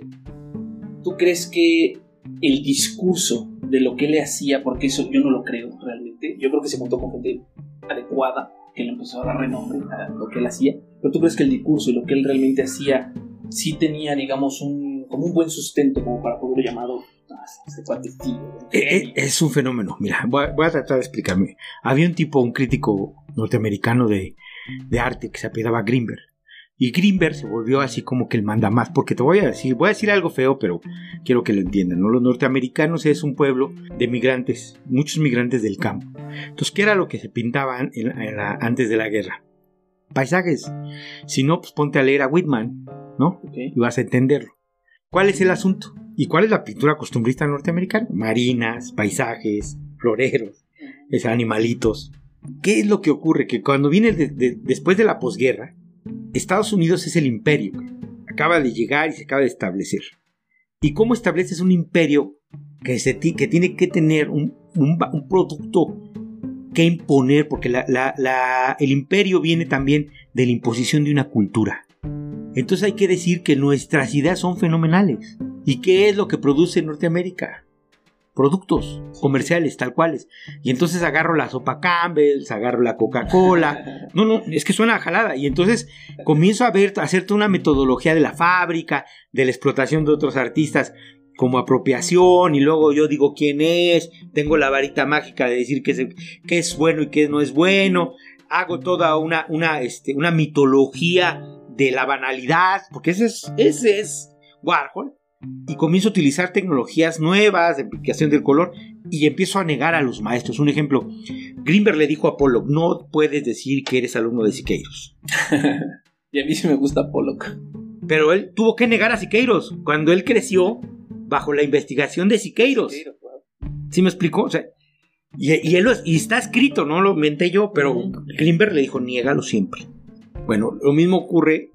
¿tú crees que el discurso de lo que le hacía, porque eso yo no lo creo realmente, yo creo que se juntó con gente adecuada, que le empezó a dar renombre a lo que él hacía, pero tú crees que el discurso y lo que él realmente hacía sí tenía, digamos, un, como un buen sustento como para poderlo llamado este cuate Eh, eh. Es un fenómeno. Mira, voy a, voy a tratar de explicarme. Había un tipo, un crítico norteamericano de, de arte que se apellidaba Greenberg. Y Greenberg se volvió así como que el manda más. Porque te voy a decir, voy a decir algo feo, pero quiero que lo entiendan. ¿no? Los norteamericanos es un pueblo de migrantes, muchos migrantes del campo. Entonces, ¿qué era lo que se pintaban en la- en la- antes de la guerra? Paisajes. Si no, pues ponte a leer a Whitman, ¿no? Y vas a entenderlo. ¿Cuál es el asunto? ¿Y cuál es la pintura costumbrista norteamericana? Marinas, paisajes, floreros, es animalitos. ¿Qué es lo que ocurre? Que cuando viene de- de- después de la posguerra, Estados Unidos es el imperio. Acaba de llegar y se acaba de establecer. ¿Y cómo estableces un imperio que, que tiene que tener un, producto que imponer? Porque el imperio viene también de la imposición de una cultura. Entonces hay que decir que nuestras ideas son fenomenales. ¿Y qué es lo que produce Norteamérica? Productos comerciales, tal cuales. Y entonces agarro la sopa Campbell's, agarro la Coca-Cola. No, no, es que suena jalada. Y entonces comienzo a ver, hacerte una metodología de la fábrica, de la explotación de otros artistas como apropiación y luego yo digo quién es, tengo la varita mágica de decir qué es bueno y qué no es bueno, hago toda una, una, este, una mitología de la banalidad, porque ese es, ese es Warhol, y comienzo a utilizar tecnologías nuevas de aplicación del color y empiezo a negar a los maestros. Un ejemplo, Greenberg le dijo a Pollock, no puedes decir que eres alumno de Siqueiros. y a mí sí me gusta Pollock. Pero él tuvo que negar a Siqueiros cuando él creció bajo la investigación de Siqueiros. ¿Sí me explicó? O sea, y, y él lo- y está escrito, no lo inventé yo, pero. Greenberg le dijo, niégalo siempre. Bueno, lo mismo ocurre.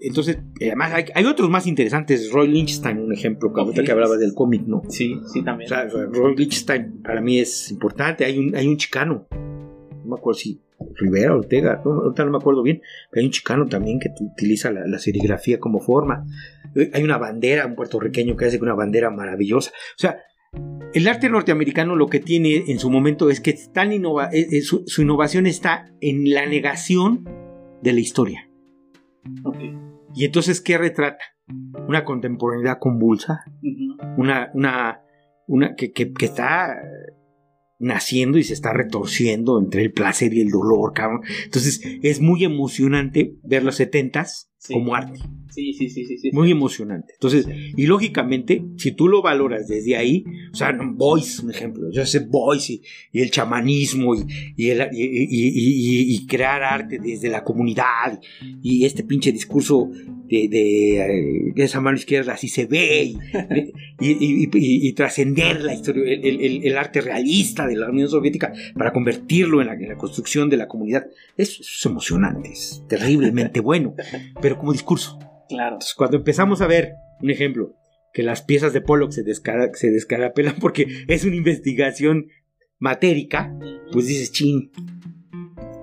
Entonces, eh, además hay, hay otros más interesantes. Roy Lynchstein, un ejemplo, que ahorita que hablabas del cómic, ¿no? Sí, sí, O también. sea, Roy Lynchstein para mí es importante. Hay un, hay un chicano, no me acuerdo si Rivera, Ortega, no, ahorita no me acuerdo bien, pero hay un chicano también que utiliza la, la serigrafía como forma. Eh, Hay una bandera, un puertorriqueño que hace una bandera maravillosa. O sea, el arte norteamericano lo que tiene en su momento es que es tan innova- eh, su, su innovación está en la negación de la historia. Y entonces, ¿qué retrata? Una contemporaneidad convulsa, una, una, una que, que- que está naciendo y se está retorciendo entre el placer y el dolor, cabrón. Entonces, es muy emocionante ver los setentas Sí. como arte. Sí, sí, sí, sí. sí. Muy emocionante. Entonces, y lógicamente, si tú lo valoras desde ahí, o sea, Boyce, un ejemplo, yo sé Boyce y, y el chamanismo el- y- y crear arte desde la comunidad y, este pinche discurso de, de, eh, esa mano izquierda así se ve y, y- y- y- y trascender la historia, el, el- el- el arte realista de la Unión Soviética para convertirlo en la, en la construcción de la comunidad. Eso, eso es emocionante, es terriblemente bueno, pero como discurso. Claro. Entonces, cuando empezamos a ver, un ejemplo, que las piezas de Pollock se, descara, se descarapelan porque es una investigación matérica, pues dices, chin,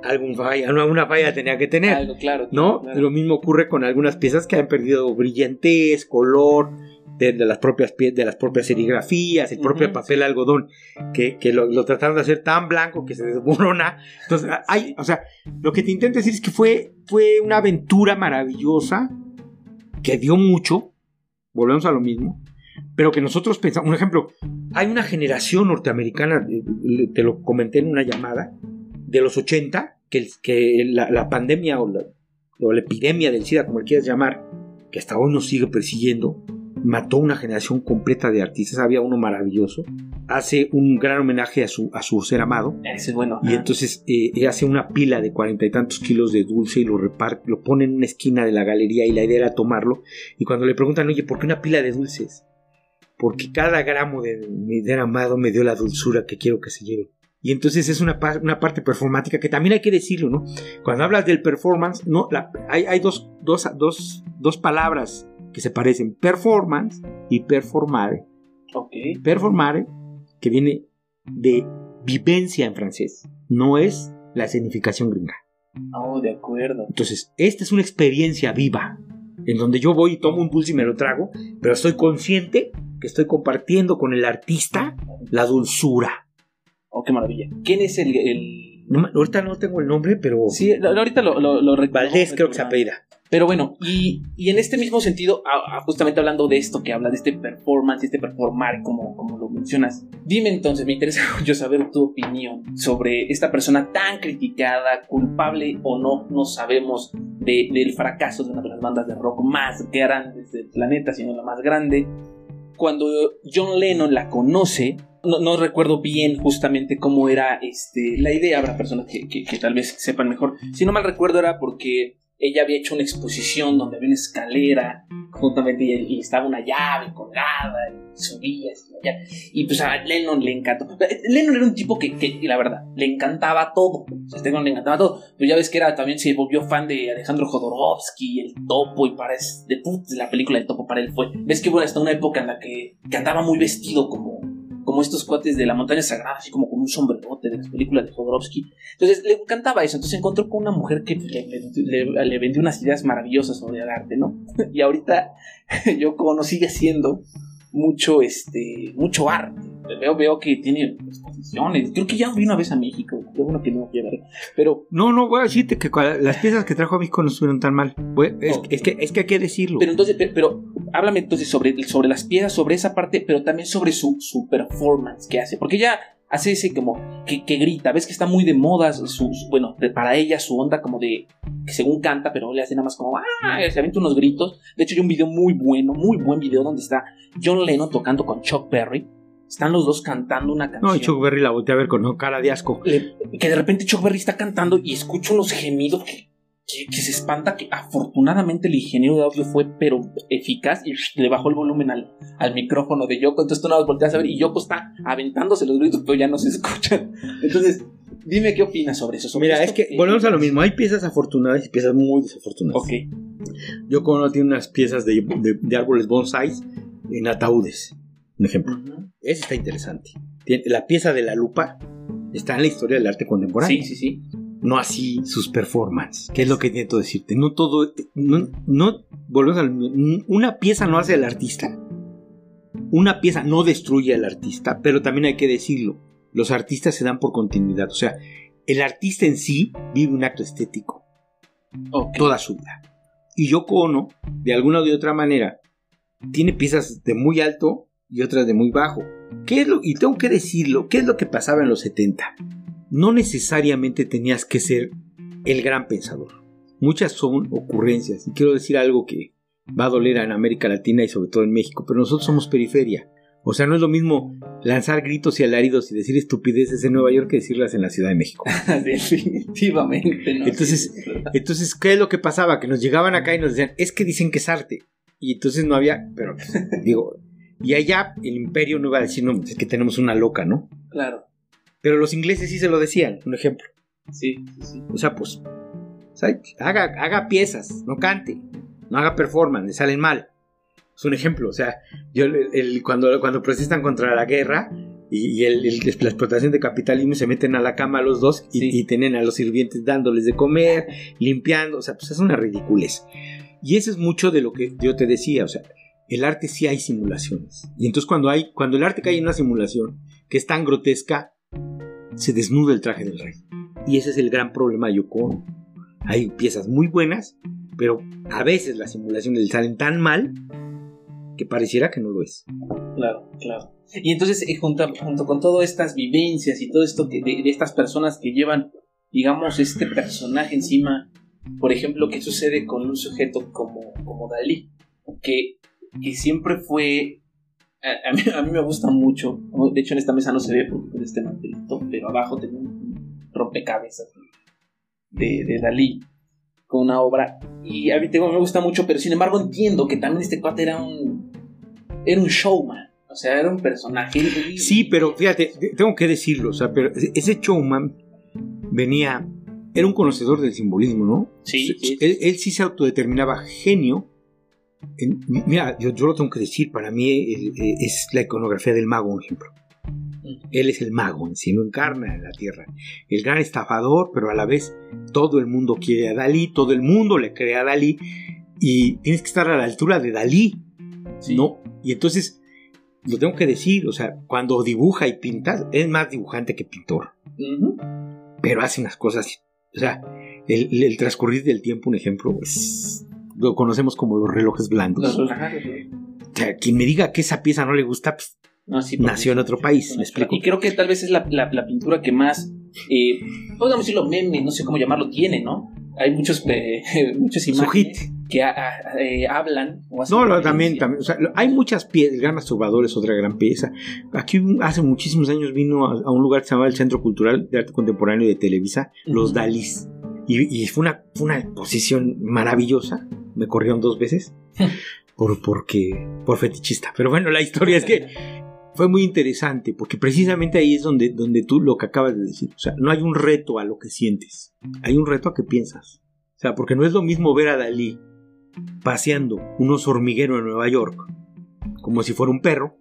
algún falla, alguna falla tenía que tener, Algo, claro. ¿no? claro. Lo mismo ocurre con algunas piezas que han perdido brillantez, color, de, de las propias pie- de las propias serigrafías, el propio papel algodón, que, que lo, lo trataron de hacer tan blanco que se desmorona. Entonces, hay, o sea, lo que te intento decir es que fue, fue una aventura maravillosa, que dio mucho, volvemos a lo mismo, pero que nosotros pensamos, un ejemplo, hay una generación norteamericana, eh, te lo comenté en una llamada, de los 80, que, la, la pandemia o la, o la epidemia del SIDA, como le quieras llamar, que hasta hoy nos sigue persiguiendo, mató una generación completa de artistas. Había uno maravilloso, hace un gran homenaje a su, a su ser amado, es bueno. y entonces eh, hace una pila de cuarenta y tantos kilos de dulce y lo reparte, lo pone en una esquina de la galería y la idea era tomarlo. Y cuando le preguntan, oye, ¿por qué una pila de dulces? Porque cada gramo de mi ser amado me dio la dulzura que quiero que se lleve. Y entonces es una, una parte performática que también hay que decirlo, ¿no? Cuando hablas del performance, no, la- hay, hay dos, dos, dos, dos palabras que se parecen, performance y performare. Ok. Performare, que viene de vivencia en francés, no es la significación gringa. Oh, de acuerdo. Entonces, esta es una experiencia viva, en donde yo voy y tomo un dulce y me lo trago, pero estoy consciente que estoy compartiendo con el artista la dulzura. Oh, qué maravilla. ¿Quién es el. el... No ahorita no tengo el nombre, pero Sí, ahorita lo, lo, lo recuerdo- Valdés creo que se apellida. Pero bueno, y, y en este mismo sentido, a- a- justamente hablando de esto que habla de este performance, este performar, como, como lo mencionas, dime entonces, me interesa mucho saber tu opinión sobre esta persona tan criticada, culpable o no, no sabemos de- del fracaso de una de las bandas de rock más grandes del planeta, sino la más grande. Cuando John Lennon la conoce, no, no recuerdo bien justamente cómo era este, la idea, habrá personas que, que- tal vez sepan mejor. Si no mal recuerdo era porque ella había hecho una exposición donde había una escalera justamente y, estaba una llave colgada y subías y allá. Y pues a Lennon le encantó. Lennon era un tipo que, que, la verdad, le encantaba todo. O sea, este le encantaba todo. Pero ya ves que era también se volvió fan de Alejandro Jodorowsky, el topo, y para de, la película del topo para él fue. Ves que hubo hasta una época en la que, que andaba muy vestido como, como estos cuates de la montaña sagrada, así como con un sombrerote de las películas de Jodorowsky. Entonces le encantaba eso. Entonces encontró con una mujer que le, vendió unas ideas maravillosas sobre el arte, ¿no? Y ahorita yo como sigue haciendo mucho, este, mucho arte. Veo, veo que tiene exposiciones. Creo que ya vino una vez a México. Qué bueno que no. Pero, No, no, voy a decirte que las piezas que trajo a México no estuvieron tan mal. Es, que, es que hay que decirlo. pero entonces, pero, pero háblame entonces sobre, sobre las piezas, sobre esa parte, pero también sobre su, su performance que hace. Porque ella hace ese como que, que grita. Ves que está muy de moda. Su, su- bueno, de- para ella su onda como de que según canta, pero le hace nada más como ¡ah! Se avienta unos gritos. De hecho, hay un video muy bueno, muy buen video donde está John Lennon tocando con Chuck Berry. Están los dos cantando una canción. no, y Chuck Berry la volteé a ver con cara de asco. Le- que de repente Chuck Berry está cantando y escucho unos gemidos que, que, que se espanta que afortunadamente el ingeniero de audio fue pero eficaz y le bajó el volumen al, al micrófono de Yoko entonces tú nada más volteas a ver y Yoko está aventándose los gritos pero ya no se escuchan entonces dime qué opinas sobre eso sobre Mira, es que volvemos a lo mismo. Hay piezas afortunadas y piezas muy desafortunadas. ok Yo como tiene unas piezas de, de- de árboles bonsais en ataúdes. Un ejemplo. Ujú. Ese está interesante. La pieza de la lupa está en la historia del arte contemporáneo. sí sí sí no así sus performances. ¿Qué es lo que intento decirte? No todo, no, no volvemos al, una pieza no hace al artista. Una pieza no destruye al artista, pero también hay que decirlo. Los artistas se dan por continuidad. O sea, el artista en sí vive un acto estético. Toda su vida. Y Yoko Ono, de alguna u otra manera, tiene piezas de muy alto y otras de muy bajo. ¿Qué es lo, y tengo que decirlo, ¿qué es lo que pasaba en los 70? No necesariamente tenías que ser el gran pensador. Muchas son ocurrencias, y quiero decir algo que va a doler en América Latina y sobre todo en México, pero nosotros somos periferia. O sea, no es lo mismo lanzar gritos y alaridos y decir estupideces en Nueva York que decirlas en la Ciudad de México. Definitivamente. entonces, entonces, ¿qué es lo que pasaba? Que nos llegaban acá y nos decían, es que dicen que es arte. Y entonces no había, pero digo, y allá el imperio no iba a decir, no, es que tenemos una loca, ¿no? Claro. Pero los ingleses sí se lo decían, un ejemplo. Sí, sí, sí. O sea, pues, haga, haga piezas, no cante, no haga performance, le salen mal. Es un ejemplo, o sea, yo el, cuando, cuando protestan contra la guerra y, el, la explotación de capitalismo se meten a la cama los dos y, tienen a los sirvientes dándoles de comer, limpiando, o sea, pues es una ridiculez. Y eso es mucho de lo que yo te decía, o sea, el arte sí hay simulaciones. Y entonces cuando hay, cuando el arte cae en una simulación que es tan grotesca, se desnuda el traje del rey. Y ese es el gran problema de Yoko Hay piezas muy buenas, pero a veces las simulaciones salen tan mal que pareciera que no lo es. Claro, claro. Y entonces, eh, junto, junto, con todas estas vivencias y todo esto que, de, estas personas que llevan, digamos, este personaje encima, por ejemplo, ¿qué sucede con un sujeto como, como Dalí? Que, que siempre fue a, mí, me gusta mucho. De hecho, en esta mesa no se ve porque es este mantelito, pero abajo tengo un rompecabezas de, de Dalí con una obra. Y a mí tengo, me gusta mucho, pero sin embargo entiendo que también este cuate era un, era un showman. O sea, era un personaje. Sí, pero fíjate, tengo que decirlo. O sea, pero ese showman venía. Era un conocedor del simbolismo, ¿no? Sí. Él, sí se autodeterminaba genio. Mira, yo, yo, lo tengo que decir. Para mí eh, es la iconografía del mago, un ejemplo. Él es el mago en sí, no encarna en la tierra. El gran estafador, pero a la vez todo el mundo quiere a Dalí, todo el mundo le cree a Dalí y tienes que estar a la altura de Dalí. ¿no? Y entonces, lo tengo que decir, o sea, cuando dibuja y pinta, es más dibujante que pintor. Pero hace unas cosas, o sea, el, transcurrir del tiempo, un ejemplo, lo conocemos como los relojes blandos. O sea, quien me diga que esa pieza no le gusta, pues nació en otro país, me explico. Y creo que tal vez es la, pintura que más, eh, podemos decirlo meme, no sé cómo llamarlo, tiene, ¿no? Hay muchos, eh, muchas imágenes que eh, hablan. no, lo, también, también o sea, hay muchas piezas, el Gran Masturbador es otra gran pieza. Aquí hace muchísimos años vino a, un lugar que se llamaba el Centro Cultural de Arte Contemporáneo de Televisa, Los Dalís. Y, fue, una, fue una exposición maravillosa, me corrieron dos veces. por, porque, por fetichista. Pero bueno, la historia es que fue muy interesante porque precisamente ahí es donde, donde tú lo que acabas de decir. O sea, no hay un reto a lo que sientes, hay un reto a que piensas. O sea, porque no es lo mismo ver a Dalí paseando un oso hormiguero en Nueva York como si fuera un perro,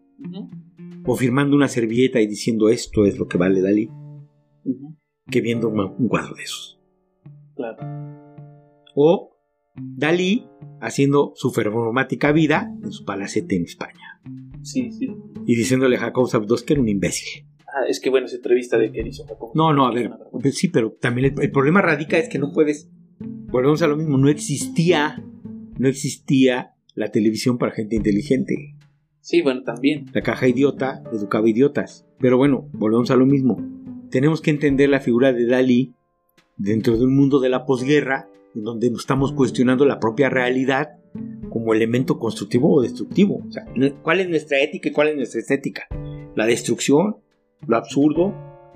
o firmando una servilleta y diciendo esto es lo que vale Dalí, que viendo un, cuadro de esos. Claro. O Dalí haciendo su performática vida en su palacete en España. Sí, sí. Y diciéndole a Jacob Sabdos que era un imbécil. Ah, es que bueno, esa entrevista de que hizo Jacob. No, no, a ver, pues sí, pero también el, problema radica es que no puedes. Volvemos a lo mismo, no existía, no existía la televisión para gente inteligente. Sí, bueno, también. La caja idiota educaba idiotas. Pero bueno, volvemos a lo mismo. Tenemos que entender la figura de Dalí dentro de un mundo de la posguerra, en donde nos estamos cuestionando la propia realidad como elemento constructivo o destructivo. O sea, ¿cuál es nuestra ética y cuál es nuestra estética? ¿La destrucción? ¿Lo absurdo?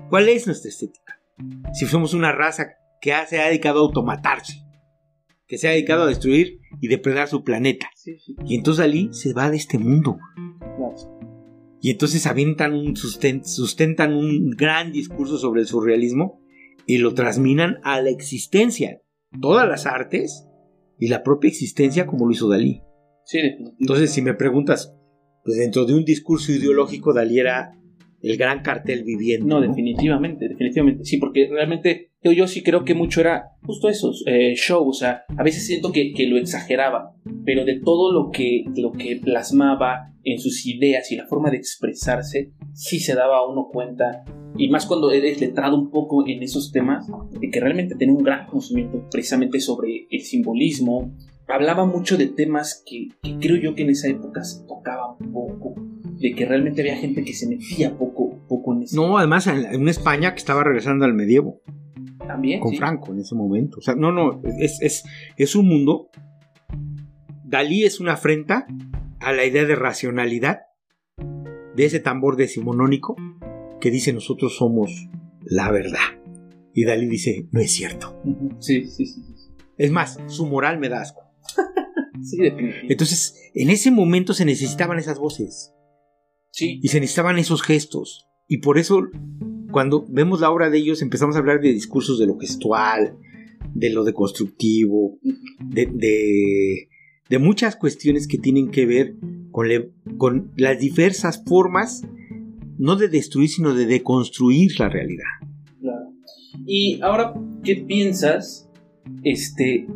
¿Cuál es nuestra estética? Si somos una raza que se ha dedicado a automatarse, que se ha dedicado a destruir y depredar su planeta. Y entonces Ali se va de este mundo. Y entonces avientan un sustentan un gran discurso sobre el surrealismo y lo transminan a la existencia. Todas las artes y la propia existencia como lo hizo Dalí. Sí, Entonces, si me preguntas, pues dentro de un discurso ideológico, Dalí era el gran cartel viviente. No, definitivamente, definitivamente. Sí, porque realmente yo, yo sí creo que mucho era justo eso, eh, show, o sea, a veces siento que, que, lo exageraba, pero de todo lo que, lo que plasmaba en sus ideas y la forma de expresarse, sí se daba uno cuenta, y más cuando eres letrado un poco en esos temas, de que realmente tenía un gran conocimiento precisamente sobre el simbolismo, hablaba mucho de temas que, que creo yo que en esa época se tocaban poco, de que realmente había gente que se metía poco, poco en eso. No, además en una España que estaba regresando al medievo. También. Con Franco en ese momento. O sea, no, no, es, es, es un mundo. Dalí es una afrenta a la idea de racionalidad de ese tambor decimonónico que dice nosotros somos la verdad. Y Dalí dice, no es cierto. Sí, sí, sí. Es más, su moral me da asco. sí, definitivamente. Entonces, en ese momento se necesitaban esas voces. Sí. Y se necesitaban esos gestos. Y por eso, cuando vemos la obra de ellos, empezamos a hablar de discursos de lo gestual, de lo deconstructivo, de, de, muchas cuestiones que tienen que ver con las diversas formas, no de destruir, sino de deconstruir la realidad. Claro. Y ahora, ¿qué piensas este,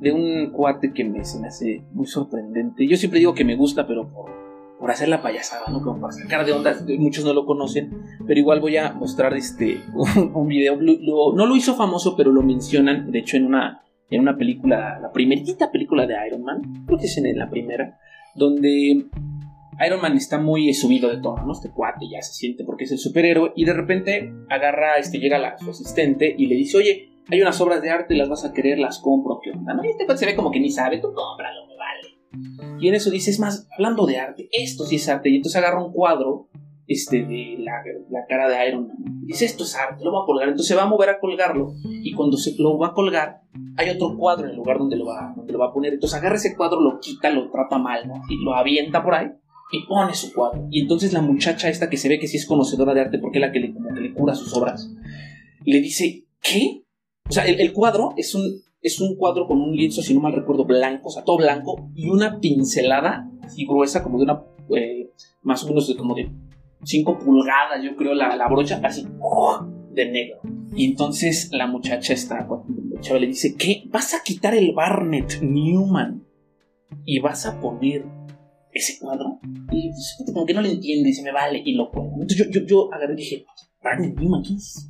de un cuate que me, se me hace muy sorprendente? Yo siempre digo que me gusta, pero por, por hacer la payasada, ¿no? Como para sacar de ondas, muchos no lo conocen, pero igual voy a mostrar este un, un video, lo, lo, no lo hizo famoso, pero lo mencionan, de hecho en una, en una película, la primerita película de Iron Man, creo que es en la primera, donde Iron Man está muy subido de tono, ¿no? Este cuate ya se siente porque es el superhéroe y de repente agarra, este, llega la, su asistente y le dice, oye, hay unas obras de arte, las vas a querer, las compro, ¿qué onda? ¿no? Y este cuate se ve como que ni sabe, tú cómpralo. Y en eso dice, es más, hablando de arte, esto sí es arte. Y entonces agarra un cuadro este, de la, la cara de Iron Man. Dice, esto es arte, lo va a colgar. Entonces se va a mover a colgarlo. Y cuando se lo va a colgar, hay otro cuadro en el lugar donde lo va, donde lo va a poner. Entonces agarra ese cuadro, lo quita, lo trata mal, ¿no? Y lo avienta por ahí. Y pone su cuadro. Y entonces la muchacha esta que se ve que sí es conocedora de arte porque es la que le, como que le cura sus obras, le dice, ¿qué? O sea, el cuadro es un, es un cuadro con un lienzo, si no mal recuerdo, blanco, o sea, todo blanco, y una pincelada así gruesa, como de una, eh, más o menos de como de 5 pulgadas, yo creo, la, la brocha, así, ¡oh! de negro. Y entonces la muchacha está, la chava le dice, ¿qué? ¿Vas a quitar el Barnett Newman y vas a poner ese cuadro? Y pues, como que no le entiende y se me vale y lo cuelga. Entonces yo, yo, yo agarré y dije, Barnett Newman, ¿quién es?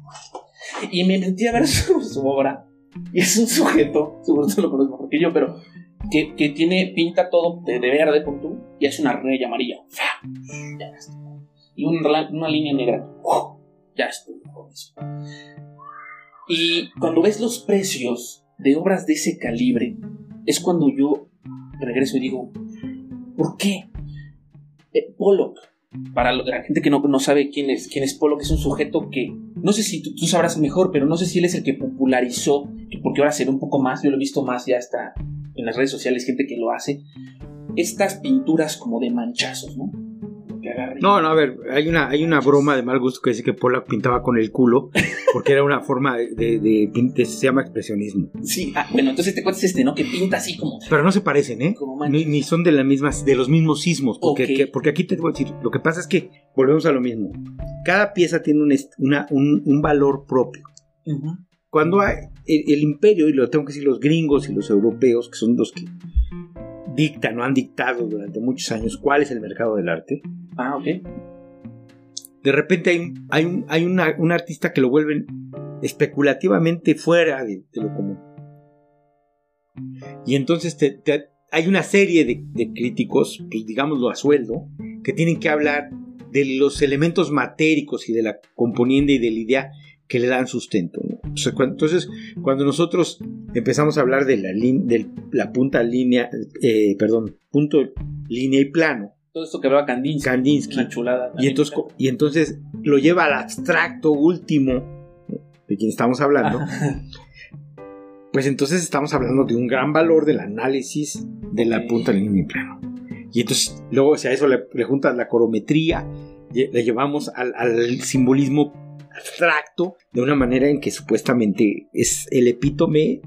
Y me metí a ver su, su obra y es un sujeto, seguro tú lo conoces mejor que yo, pero que, que tiene, pinta todo de, de verde con tú y hace una raya amarilla. Ya. Y una, una línea negra. Ya estoy con. Y cuando ves los precios de obras de ese calibre, es cuando yo regreso y digo, ¿por qué? Eh, Pollock, para la gente que no, no, sabe quién es, quién es Pollock, es un sujeto que, no sé si tú, sabrás mejor, pero no sé si él es el que popularizó, porque ahora se ve un poco más, yo lo he visto más ya hasta en las redes sociales, gente que lo hace, estas pinturas como de manchazos, ¿no? No, no, a ver, hay una, hay una broma de mal gusto que dice que Pollock pintaba con el culo, porque era una forma de, de, de, de se llama expresionismo. Sí, ah, bueno, entonces te cuentas este, ¿no? Que pinta así como... Pero no se parecen, ¿eh? Ni, ni, son de las mismas, de los mismos sismos, porque, que- porque aquí te voy a decir, lo que pasa es que volvemos a lo mismo. Cada pieza tiene un, una- un, un valor propio. Cuando hay el, el imperio, y lo tengo que decir los gringos y los europeos, que son los que dictan o han dictado durante muchos años cuál es el mercado del arte, Ah, ok. de repente hay, hay, un, hay una- un artista que lo vuelven especulativamente fuera de, de lo común. Y entonces te- te- hay una serie de, de críticos, pues digámoslo a sueldo, que tienen que hablar de los elementos matéricos y de la componente y de la idea que le dan sustento. ¿no? O sea, cuando- entonces, cuando nosotros empezamos a hablar de la, lin- de la punta línea, eh, perdón, punto línea y plano, Todo esto que hablaba Kandinsky. Kandinsky, Una chulada. y entonces, co- y entonces lo lleva al abstracto último de quien estamos hablando. Pues entonces estamos hablando de un gran valor del análisis de la punta línea y plano. Y entonces, luego, si a eso le, le juntas la corometría, le llevamos al, al simbolismo abstracto de una manera en que supuestamente es el epítome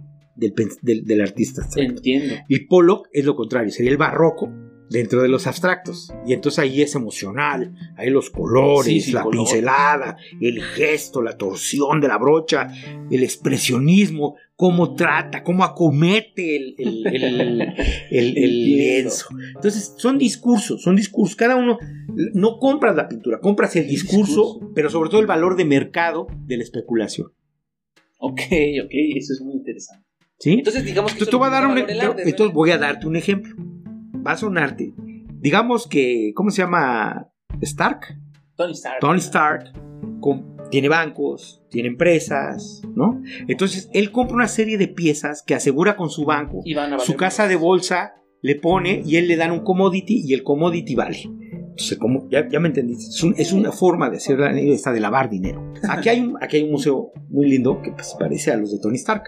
del, del- del artista abstracto. Entiendo. Y Pollock es lo contrario, sería el barroco dentro de los abstractos. Y entonces ahí es emocional, ahí los colores, Sí, sí, la color. pincelada, el gesto, la torsión de la brocha, el expresionismo, cómo trata, cómo acomete el, el- el- el- lienzo. Entonces son discursos, son discursos. Cada uno no compras la pintura, compras el El discurso, discurso. pero sobre todo el valor de mercado de la especulación. Ok, ok, eso es muy interesante. ¿Sí? Entonces, digamos que Entonces, a dar un, entonces ¿no? voy a darte un ejemplo. Va a sonarte. Digamos que, ¿cómo se llama? Stark. Tony Stark. Tony Stark tiene bancos, tiene empresas, ¿no? Entonces él compra una serie de piezas que asegura con su banco. Y van a Su casa de bolsa le pone y él le dan un commodity y el commodity vale. Entonces, como, ya, ya me entendiste, es, un- es una forma de hacer esta de lavar dinero. Aquí hay un, aquí hay un museo muy lindo que pues, parece a los de Tony Stark,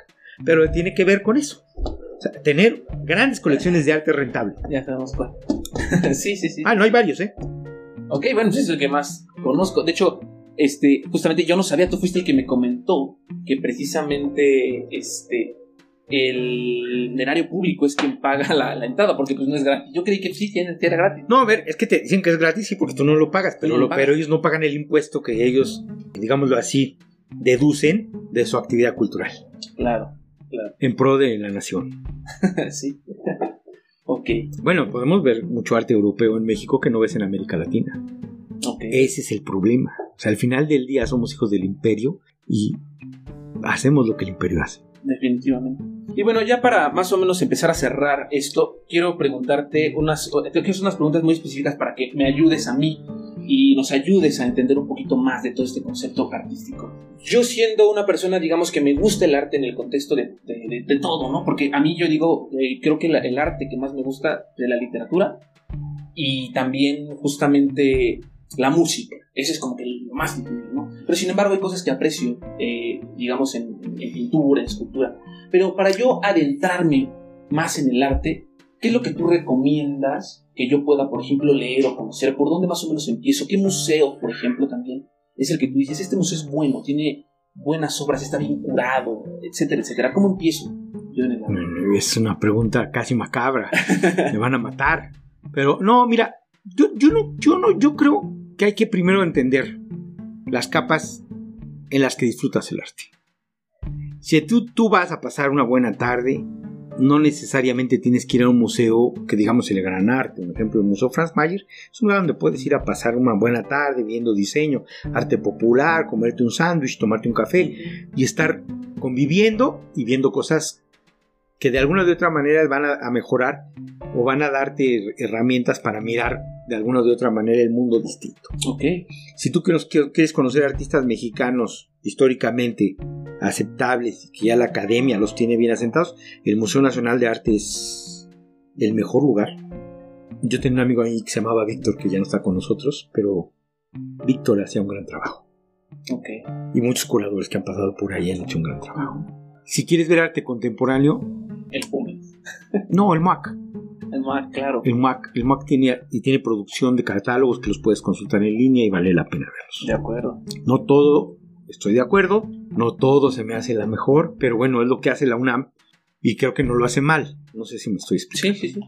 pero tiene que ver con eso. O sea, tener grandes colecciones de arte rentable. Ya sabemos cuál. sí, sí, sí. Ah, no hay varios, ¿eh? Ok, bueno, pues es el que más conozco. De hecho, este, justamente yo no sabía, tú fuiste el que me comentó que precisamente este el erario público es quien paga la, la entrada, porque pues no es gratis. Yo creí que sí, tiene- era gratis. No, a ver, es que te dicen que es gratis, sí, porque tú no lo pagas, pero, No lo lo- pagas. pero ellos no pagan el impuesto que ellos, digámoslo así, deducen de su actividad cultural Claro, en pro de la nación. sí. ok, Bueno, podemos ver mucho arte europeo en México que no ves en América Latina. ok. Ese es el problema. O sea, al final del día somos hijos del imperio y hacemos lo que el imperio hace. Definitivamente. Y bueno, ya para más o menos empezar a cerrar esto, quiero preguntarte unas, creo que son unas preguntas muy específicas para que me ayudes a mí y nos ayudes a entender un poquito más de todo este concepto artístico. Yo siendo una persona, digamos, que me gusta el arte en el contexto de, de- de- de todo, ¿no? Porque a mí yo digo, eh, creo que la- el arte que más me gusta de la literatura y también justamente la música. Ese es como que lo más difícil, ¿no? Pero sin embargo hay cosas que aprecio, eh, digamos, en, en pintura, en escultura. Pero para yo adentrarme más en el arte, ¿qué es lo que tú recomiendas que yo pueda, por ejemplo, leer o conocer? ¿Por dónde más o menos empiezo? ¿Qué museo, por ejemplo, también es el que tú dices, este museo es bueno, tiene buenas obras, está bien curado, etcétera, etcétera? ¿Cómo empiezo? Mm, Es una pregunta casi macabra. Me van a matar. Pero no, mira, yo, yo no, yo no, yo creo que hay que primero entender las capas en las que disfrutas el arte. Si tú, tú vas a pasar una buena tarde, no necesariamente tienes que ir a un museo que digamos el gran arte. Por ejemplo, el Museo Franz Mayer es un lugar donde puedes ir a pasar una buena tarde viendo diseño, arte popular, comerte un sándwich, tomarte un café y estar conviviendo y viendo cosas que de alguna u otra manera van a, mejorar o van a darte herramientas para mirar de alguna u otra manera el mundo distinto. Ok, Si tú quieres, quieres conocer artistas mexicanos históricamente aceptables y que ya la academia los tiene bien asentados, el Museo Nacional de Arte es el mejor lugar. Yo tenía un amigo ahí que se llamaba Víctor, que ya no está con nosotros, pero Víctor hacía un gran trabajo. ok. Y muchos curadores que han pasado por ahí han hecho un gran trabajo. Si quieres ver arte contemporáneo, El Pumes. no, el MAC. El mar, claro. El MAC, el MAC tiene, y tiene producción de catálogos que los puedes consultar en línea y vale la pena verlos. De acuerdo. No todo, estoy de acuerdo, no todo se me hace la mejor, pero bueno, es lo que hace la UNAM y creo que no lo hace mal. No sé si me estoy explicando. Sí, sí, sí.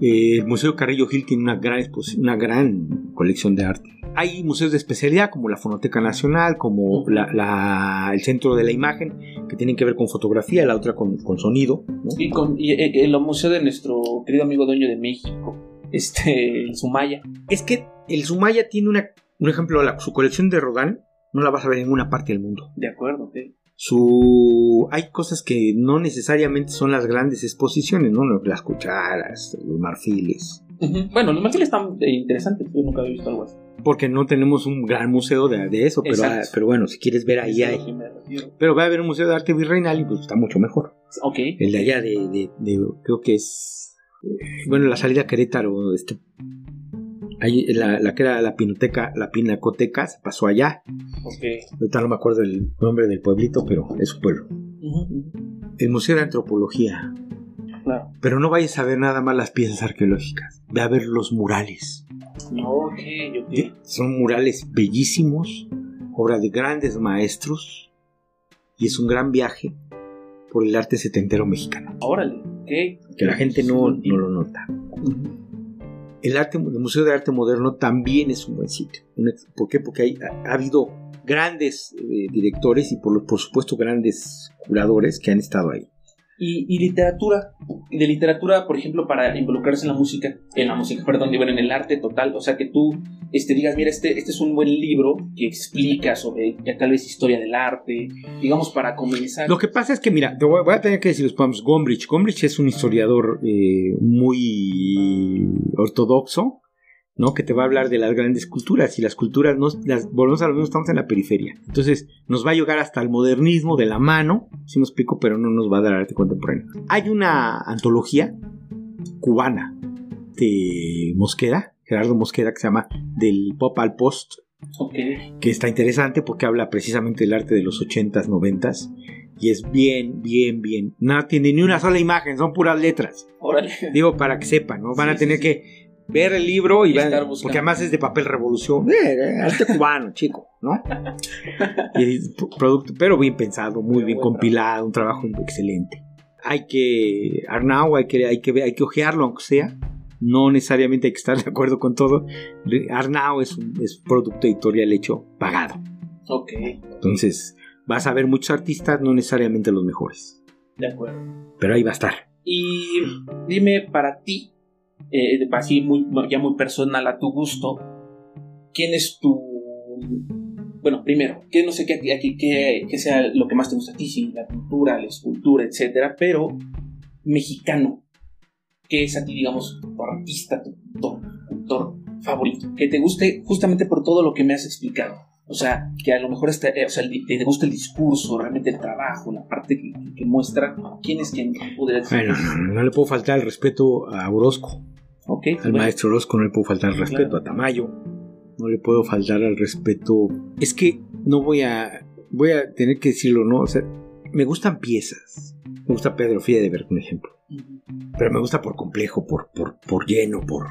Eh, el Museo Carrillo Gil tiene una gran, una gran colección de arte. Hay museos de especialidad como la Fonoteca Nacional, como la- la- el Centro de la Imagen, que tienen que ver con fotografía, la otra con, con sonido. ¿no? Y, con, y eh, el museo de nuestro querido amigo dueño de México, este, el Sumaya. Es que el Sumaya tiene una, un ejemplo, la- su colección de Rodin no la vas a ver en ninguna parte del mundo. De acuerdo, ok. Su hay cosas que no necesariamente son las grandes exposiciones, ¿no? Las cucharas, los marfiles. Bueno, los marfiles están eh, interesantes, yo nunca había visto algo así. Porque no tenemos un gran museo de, de eso, pero, ah, pero bueno, si quieres ver ahí hay. Pero va a haber un museo de arte virreinal y pues está mucho mejor. Ok. El de allá de, de- de- creo que es, eh, bueno, la salida a Querétaro, este, ahí la, la que era la pinoteca, la pinacoteca, se pasó allá. Ok. Ahorita no me acuerdo el nombre del pueblito, pero es un pueblo. El Museo de Antropología. Claro. Pero no vayas a ver nada más las piezas arqueológicas. Ve a ver los murales. Son murales bellísimos, obra de grandes maestros. Y es un gran viaje por el arte setentero mexicano. Órale, ok. Que la gente no, no lo nota. El, arte, el Museo de Arte Moderno también es un buen sitio. ¿Por qué? Porque hay, ha, habido grandes eh, directores y por, por supuesto grandes curadores que han estado ahí. Y, literatura, de literatura, por ejemplo, para involucrarse en la música, en la música, perdón, en el arte total, o sea, que tú este, digas, mira, este, este es un buen libro que explica sobre ya tal vez historia del arte, digamos, para comenzar. Lo que pasa es que, mira, te voy, a tener que decir, vamos, Gombrich. Gombrich es un historiador eh, muy ortodoxo, ¿no? Que te va a hablar de las grandes culturas y las culturas, no, las, volvemos a lo mismo, estamos en la periferia. Entonces, nos va a llegar hasta el modernismo de la mano, si me explico, pero no nos va a dar arte contemporáneo. Hay una antología cubana de Mosqueda, Gerardo Mosqueda, que se llama Del Pop al Post, que está interesante porque habla precisamente del arte de los 80s, 90s. Y es bien, bien, bien. No tiene ni una sola imagen, son puras letras. Digo, para que sepan, ¿no? Van a tener que ver el libro y, ver, porque además es de papel revolución, eh, eh, arte cubano, chico, ¿no? producto, pero bien pensado, muy bien compilado, un trabajo excelente. Hay que Arnau, hay que hay que hay que ojearlo aunque sea. No necesariamente hay que estar de acuerdo con todo. Arnau es un es producto editorial hecho pagado. Ok. Entonces, vas a ver muchos artistas, no necesariamente los mejores. De acuerdo. Pero ahí va a estar. Y dime para ti, eh, así muy, ya muy personal a tu gusto, ¿quién es tu... Bueno, primero, que no sé qué, aquí, que, sea lo que más te gusta a ti, si la pintura, la escultura, etcétera, pero mexicano, que es a ti, digamos, tu artista, tu pintor, favorito, que te guste justamente por todo lo que me has explicado. O sea, que a lo mejor este, o sea, te gusta el discurso, realmente el trabajo, la parte que, muestra. ¿Quién es quien decir? Bueno, no, le puedo faltar el respeto a Orozco. Al maestro Orozco no le puedo faltar el respeto, a Tamayo no le puedo faltar al respeto. Es que no voy a, voy a tener que decirlo, ¿no? O sea, me gustan piezas. Me gusta Pedro Fía de ver, por ejemplo. Pero me gusta por complejo, por, por, por lleno, por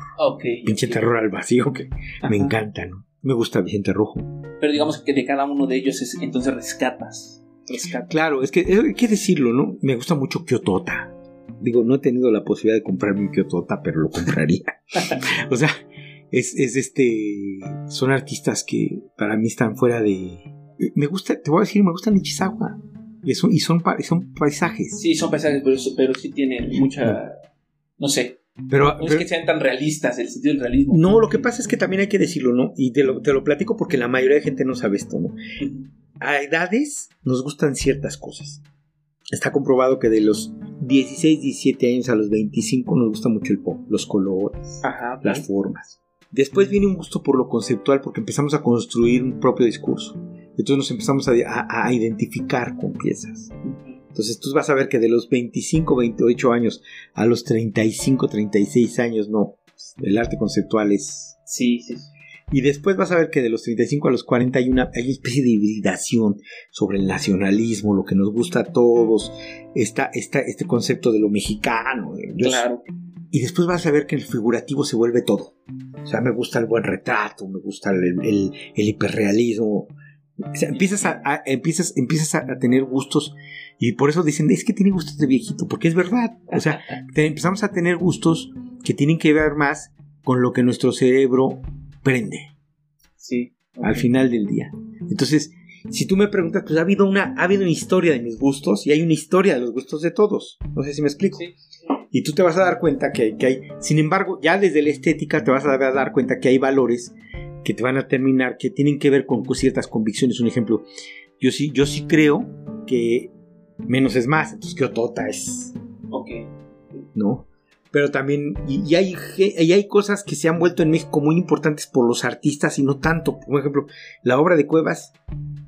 pinche terror al vacío, que me encanta, ¿no? Me gusta Vicente Rojo. Pero digamos que de cada uno de ellos es, entonces rescatas. Claro, es que hay que decirlo, ¿no? Me gusta mucho Kyotota. Digo, no he tenido la posibilidad de comprarme un Kyotota, pero lo compraría. o sea, es, este. Son artistas que para mí están fuera de. Me gusta, te voy a decir, me gustan Ichizawa. Y son, y son, son paisajes. Sí, son paisajes, pero, pero sí tienen mucha. No sé. Pero, no es que sean tan realistas, el sentido del realismo. No, lo que pasa es que también hay que decirlo, ¿no? Y te lo, te lo platico porque la mayoría de gente no sabe esto, ¿no? A edades nos gustan ciertas cosas. Está comprobado que de los 16, 17 años a los 25 nos gusta mucho el pop, los colores, las formas. Después viene un gusto por lo conceptual porque empezamos a construir un propio discurso. Entonces nos empezamos a, identificar con piezas. Entonces tú vas a ver que de los 25, 28 años a los 35, 36 años, no, el arte conceptual es... Sí, sí. Y después vas a ver que de los 35 a los 40 hay una, hay especie de hibridación sobre el nacionalismo, lo que nos gusta a todos, está este concepto de lo mexicano. claro. Y después vas a ver que el figurativo se vuelve todo. O sea, me gusta el buen retrato, me gusta el, el, hiperrealismo. O sea, empiezas, a, empiezas, empiezas a, tener gustos y por eso dicen, es que tiene gustos de viejito, porque es verdad. O sea, empezamos a tener gustos que tienen que ver más con lo que nuestro cerebro prende. Sí. Al final del día. Entonces, si tú me preguntas, pues ha habido una, ha habido una historia de mis gustos y hay una historia de los gustos de todos. No sé si me explico. Y tú te vas a dar cuenta que, hay, sin embargo, ya desde la estética te vas a dar cuenta que hay valores que te van a terminar, que tienen que ver con, ciertas convicciones. Un ejemplo, yo sí, yo sí creo que menos es más, entonces que Otota es. Ok. ¿No? Pero también, y, hay, y hay cosas que se han vuelto en México muy importantes por los artistas y no tanto. Por ejemplo, la obra de Cuevas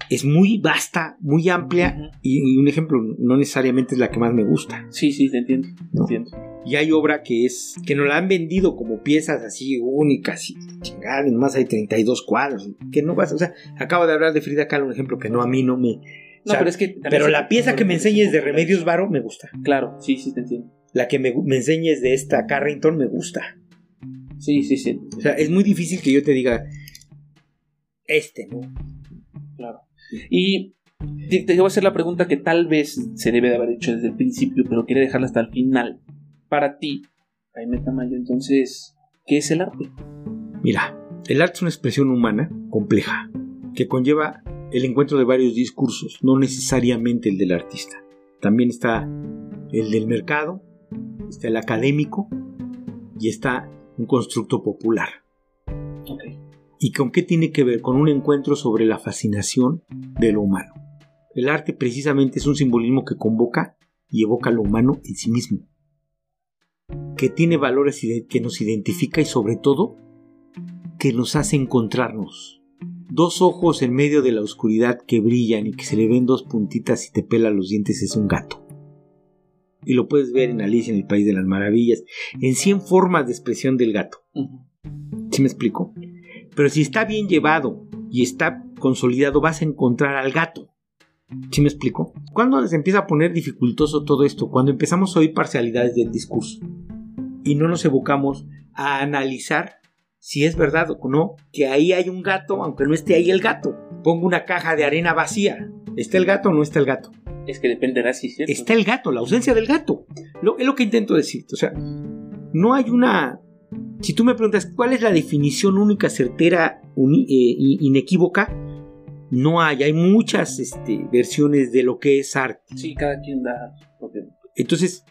es muy vasta, muy amplia, y, un ejemplo, no necesariamente es la que más me gusta. Sí, sí, te entiendo, entiendo. Y hay obra que es, que nos la han vendido como piezas así únicas y chingada, más hay 32 cuadros, que no vas, o sea, acabo de hablar de Frida Kahlo, un ejemplo que no, a mí no me... No, pero es que... Pero la pieza que me enseñes de Remedios Varo me gusta. Claro, sí, sí, te entiendo la que me, enseñes de esta Carrington me gusta. Sí, sí, sí. O sea, es muy difícil que yo te diga este, ¿no? Claro. Y te, voy a hacer la pregunta que tal vez se debe de haber hecho desde el principio, pero quiere dejarla hasta el final. Para ti, Jaime Tamayo, entonces, ¿Qué es el arte? Mira, el arte es una expresión humana compleja que conlleva el encuentro de varios discursos, no necesariamente el del artista. También está el del mercado, está el académico y está un constructo popular. ¿Y con qué tiene que ver? Con un encuentro sobre la fascinación de lo humano. El arte precisamente es un simbolismo que convoca y evoca lo humano en sí mismo, que tiene valores que nos identifica y sobre todo que nos hace encontrarnos. Dos ojos en medio de la oscuridad que brillan y que se le ven dos puntitas y te pela los dientes es un gato. Y lo puedes ver en Alicia en el País de las Maravillas, en 100 formas de expresión del gato. ¿Sí me explico? Pero si está bien llevado y está consolidado, vas a encontrar al gato. ¿Sí me explico? ¿Cuándo se empieza a poner dificultoso todo esto? Cuando empezamos a oír parcialidades del discurso y no nos evocamos a analizar si es verdad o no que ahí hay un gato, aunque no esté ahí el gato. Pongo una caja de arena vacía. ¿Está el gato o no está el gato? Es que dependerá si es cierto. Está el gato, la ausencia del gato. Lo, es lo que intento decirte. O sea, no hay una. Si tú me preguntas cuál es la definición única, certera, eh, inequívoca, no hay, hay muchas este, versiones de lo que es arte. Sí, cada quien da. Entonces,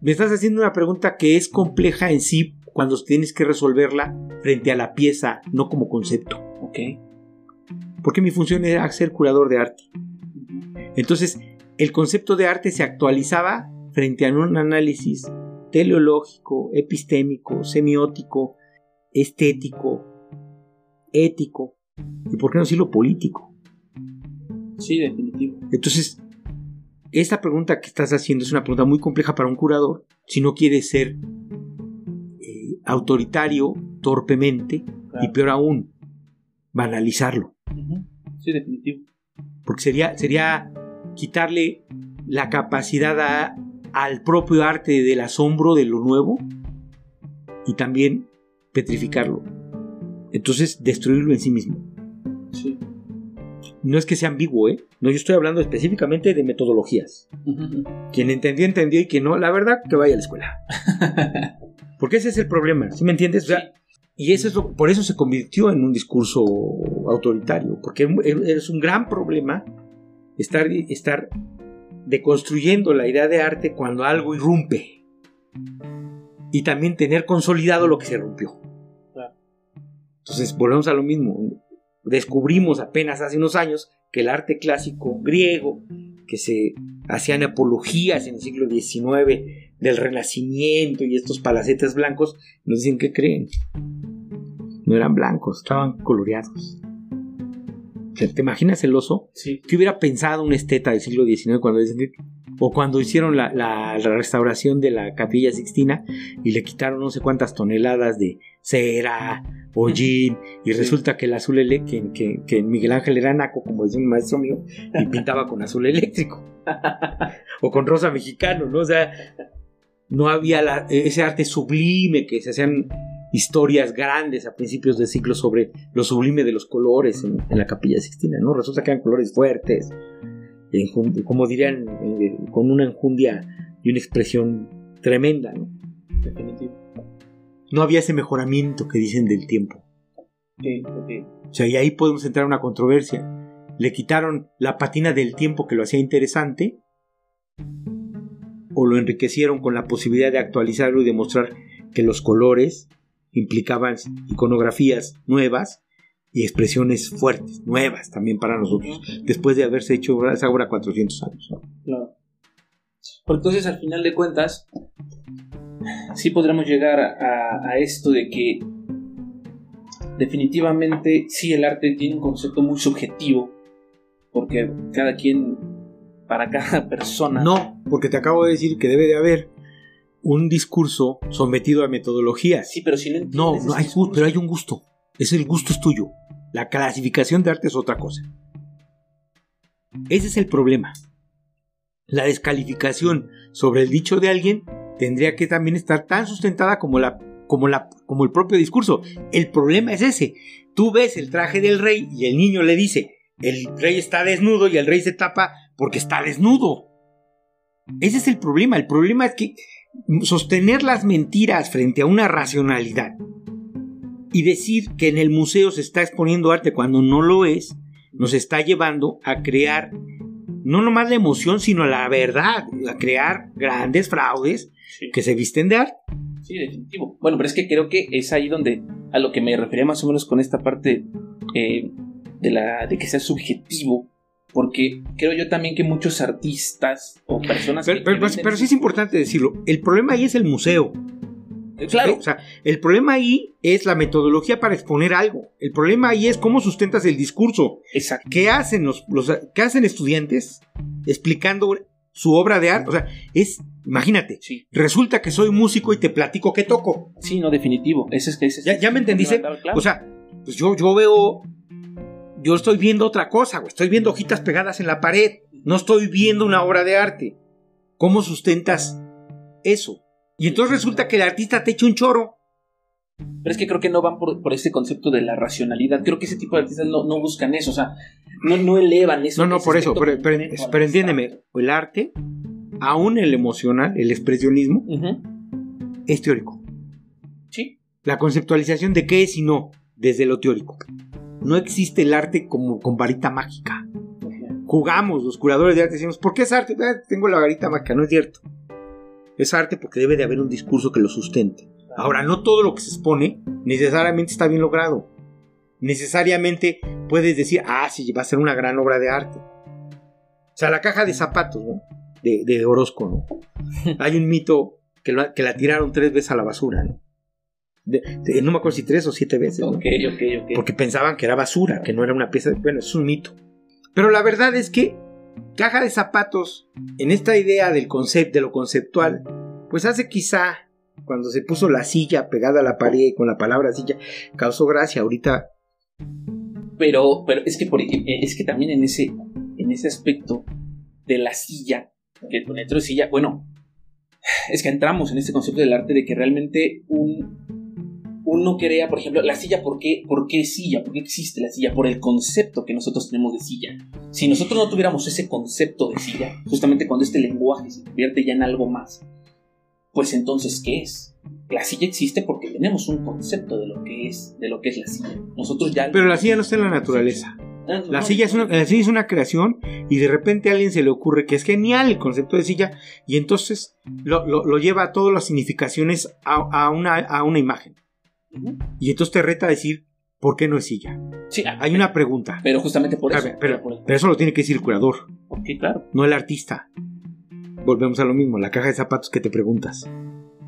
me estás haciendo una pregunta que es compleja en sí cuando tienes que resolverla frente a la pieza, no como concepto. Ok. Porque mi función era ser curador de arte. Entonces, el concepto de arte se actualizaba frente a un análisis teleológico, epistémico, semiótico, estético, ético y por qué no decirlo político. Sí, definitivo. Entonces, esta pregunta que estás haciendo es una pregunta muy compleja para un curador si no quiere ser eh, autoritario torpemente y peor aún, banalizarlo. Sí, definitivo. Porque sería, sería quitarle la capacidad al propio arte del asombro de lo nuevo y también petrificarlo. Entonces, destruirlo en sí mismo. Sí no es que sea ambiguo, ¿eh? No, yo estoy hablando específicamente de metodologías. Quien entendió, entendió y quien no, la verdad, que vaya a la escuela. Porque ese es el problema, ¿sí me entiendes? y eso es por eso se convirtió en un discurso autoritario, porque es un gran problema estar, estar deconstruyendo la idea de arte cuando algo irrumpe. Y también tener consolidado lo que se rompió. Entonces, volvemos a lo mismo descubrimos apenas hace unos años que el arte clásico griego, que se hacían apologías en el siglo XIX del Renacimiento y estos palacetes blancos, nos dicen que creen. No eran blancos, estaban coloreados. ¿Te imaginas el oso? Sí. ¿Qué hubiera pensado un esteta del siglo XIX cuando que o cuando hicieron la, restauración de la capilla sixtina y le quitaron no sé cuántas toneladas de cera, hollín, y resulta que el azul eléctrico, que, Miguel Ángel era naco, como decía un maestro mío, y pintaba con azul eléctrico. o con rosa mexicano, ¿no? O sea, no había ese arte sublime que se hacían historias grandes a principios del siglo sobre lo sublime de los colores en, en la capilla sixtina, ¿no? Resulta que eran colores fuertes, como dirían, eh, con una enjundia y una expresión tremenda, ¿no? No había ese mejoramiento que dicen del tiempo. O sea, y ahí podemos entrar en una controversia. Le quitaron la patina del tiempo que lo hacía interesante, o lo enriquecieron con la posibilidad de actualizarlo y demostrar que los colores implicaban iconografías nuevas y expresiones fuertes, nuevas también para nosotros, después de haberse hecho esa obra 400 años. Claro. Entonces, al final de cuentas, sí podremos llegar a, esto de que definitivamente sí el arte tiene un concepto muy subjetivo, porque cada quien, para cada persona... No, porque te acabo de decir que debe de haber un discurso sometido a metodologías. Sí, pero si no... No, hay, pero hay un gusto. Es el gusto es tuyo. La clasificación de arte es otra cosa. Ese es el problema. La descalificación sobre el dicho de alguien tendría que también estar tan sustentada como, la, como, la, como el propio discurso. El problema es ese. Tú ves el traje del rey y el niño le dice, el rey está desnudo y el rey se tapa porque está desnudo. Ese es el problema. El problema es que sostener las mentiras frente a una racionalidad Y decir que en el museo se está exponiendo arte cuando no lo es, nos está llevando a crear no nomás la emoción, sino la verdad, a crear grandes fraudes Sí. que se visten de arte. Sí, definitivo. Bueno, pero es que creo que es ahí donde a lo que me refería más o menos con esta parte eh, de la de que sea subjetivo, porque creo yo también que muchos artistas o personas Pero, que- pero- sí es importante decirlo, el problema ahí es el museo. Eh, claro, O sea, el problema ahí es la metodología para exponer algo. El problema ahí es cómo sustentas el discurso. exacto. ¿Qué hacen los, los qué hacen estudiantes explicando su obra de arte? O sea, es, imagínate, Sí, resulta que soy músico y te platico qué toco. sí, no definitivo. Ese es que ese es- ¿Ya, ya me entendiste? Claro. O sea, pues yo, yo veo, yo estoy viendo otra cosa, güey. Estoy viendo hojitas pegadas en la pared. No estoy viendo una obra de arte. ¿Cómo sustentas eso? Y entonces resulta que el artista te echa un choro. Pero es que creo que no van por, por ese concepto de la racionalidad. Creo que ese tipo de artistas no, no buscan eso. O sea, no, no elevan eso. No, no, por eso, pero, pero- pero entiéndeme, el arte, aún el emocional, el expresionismo, es teórico. Sí, La conceptualización de qué es y no, desde lo teórico. No existe el arte como con varita mágica. Jugamos, los curadores de arte, decimos, ¿por qué es arte? Ah, tengo la varita mágica, no es cierto. Es arte porque debe de haber un discurso que lo sustente. Ahora, no todo lo que se expone necesariamente está bien logrado. Necesariamente puedes decir, ah, sí, va a ser una gran obra de arte. O sea, la caja de zapatos, ¿no? De, de Orozco, ¿no? Hay un mito que, lo- que la tiraron tres veces a la basura, ¿no? De- de- no me acuerdo si tres o siete veces, ¿no? ok, ok, ok. Porque pensaban que era basura, que no era una pieza de... Bueno, es un mito. Pero la verdad es que caja de zapatos, en esta idea del concepto, de lo conceptual, pues hace quizá, cuando se puso la silla pegada a la pared con la palabra silla, causó gracia. Ahorita, Pero, pero es que por, eh, es que también en ese, en ese aspecto de la silla, que el dentro de silla, bueno, es que entramos en este concepto del arte de que realmente un uno crea, por ejemplo, la silla, ¿por qué, ¿por qué silla? ¿Por qué existe la silla? Por el concepto que nosotros tenemos de silla. Si nosotros no tuviéramos ese concepto de silla, justamente cuando este lenguaje se convierte ya en algo más, pues entonces, ¿qué es? La silla existe porque tenemos un concepto de lo que es, de lo que es la silla. Nosotros ya pero la silla no está en la naturaleza. Ah, no, La silla, es una, la silla es una creación y de repente a alguien se le ocurre que es genial el concepto de silla y entonces lo, lo- lo lleva a todas las significaciones a, a una, a una imagen. Y entonces te reta a decir, ¿por qué no es silla? Sí, ah, Hay una pregunta. pero justamente por eso. ver, pero, por el- pero eso lo tiene que decir el curador, ok, claro. no el artista. Volvemos a lo mismo, la caja de zapatos que te preguntas.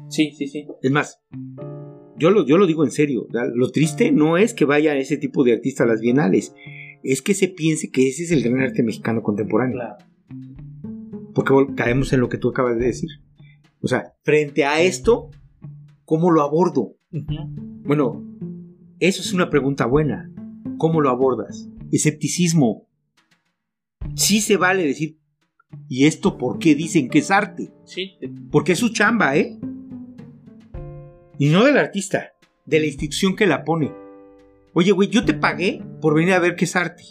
Sí, sí, sí. Es más, yo lo, yo lo digo en serio, lo triste no es que vaya ese tipo de artista a las bienales, es que se piense que ese es el gran arte mexicano contemporáneo. Claro. Porque caemos en lo que tú acabas de decir. O sea, frente a esto, ¿cómo lo abordo? Bueno, eso es una pregunta buena. ¿Cómo lo abordas? Escepticismo. Sí se vale decir, ¿y esto por qué dicen que es arte? Sí, Porque es su chamba, ¿eh? Y no del artista, de la institución que la pone. Oye, güey, yo te pagué por venir a ver qué es arte.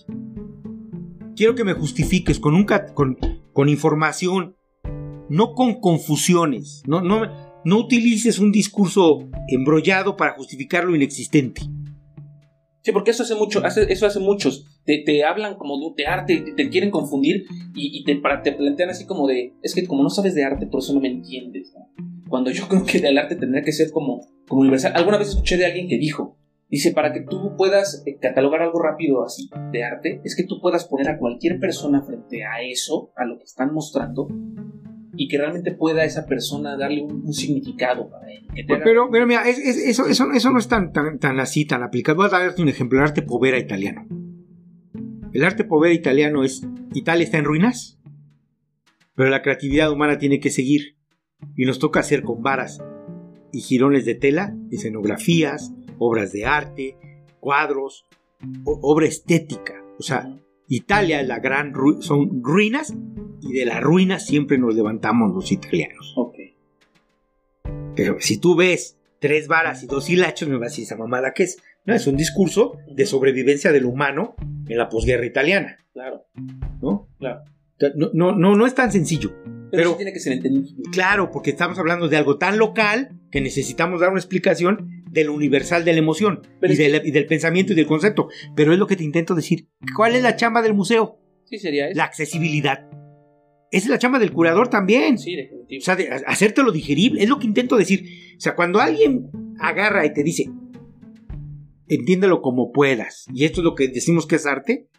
Quiero que me justifiques con, un cat- con, con información, no con confusiones. No, no, no utilices un discurso embrollado para justificar lo inexistente. Sí, porque eso hace mucho, hace, eso hace muchos. Te, te hablan como de, arte, te, te quieren confundir y, y te, para- te plantean así como de, es que como no sabes de arte, por eso no me entiendes. ¿no? Cuando yo creo que el arte tendría que ser como, como universal. Alguna vez escuché de alguien que dijo, dice, para que tú puedas eh, catalogar algo rápido así de arte, es que tú puedas poner a cualquier persona frente a eso, a lo que están mostrando, y que realmente pueda esa persona darle un, un significado para él. que te haga- Pero, pero mira, es- es- eso, eso, eso no es tan, tan, tan así, tan aplicado. Voy a darte un ejemplo, el arte povera italiano. El arte povera italiano es, Italia está en ruinas, pero la creatividad humana tiene que seguir. Y nos toca hacer con varas y jirones de tela, escenografías, obras de arte, cuadros, obra estética. O sea, Italia es la gran ru- son ruinas y de las ruinas siempre nos levantamos los italianos. Ok. Pero si tú ves tres varas y dos hilachos, me vas a decir esa mamada que es. No, es un discurso de sobrevivencia del humano en la posguerra italiana, Claro, ¿no? claro. No, no, no, no es tan sencillo. Pero, Pero- sí tiene que ser entendido. Claro, porque estamos hablando de algo tan local que necesitamos dar una explicación del universal de la emoción y, y, del pensamiento y del concepto. Pero es lo que te intento decir. ¿Cuál es la chamba del museo? Sí, sería eso. La accesibilidad. Esa es la chamba del curador también. Sí, definitivo. O sea, hacértelo digerible. Es lo que intento decir. O sea, cuando alguien agarra y te dice, entiéndelo como puedas, y esto es lo que decimos que es arte,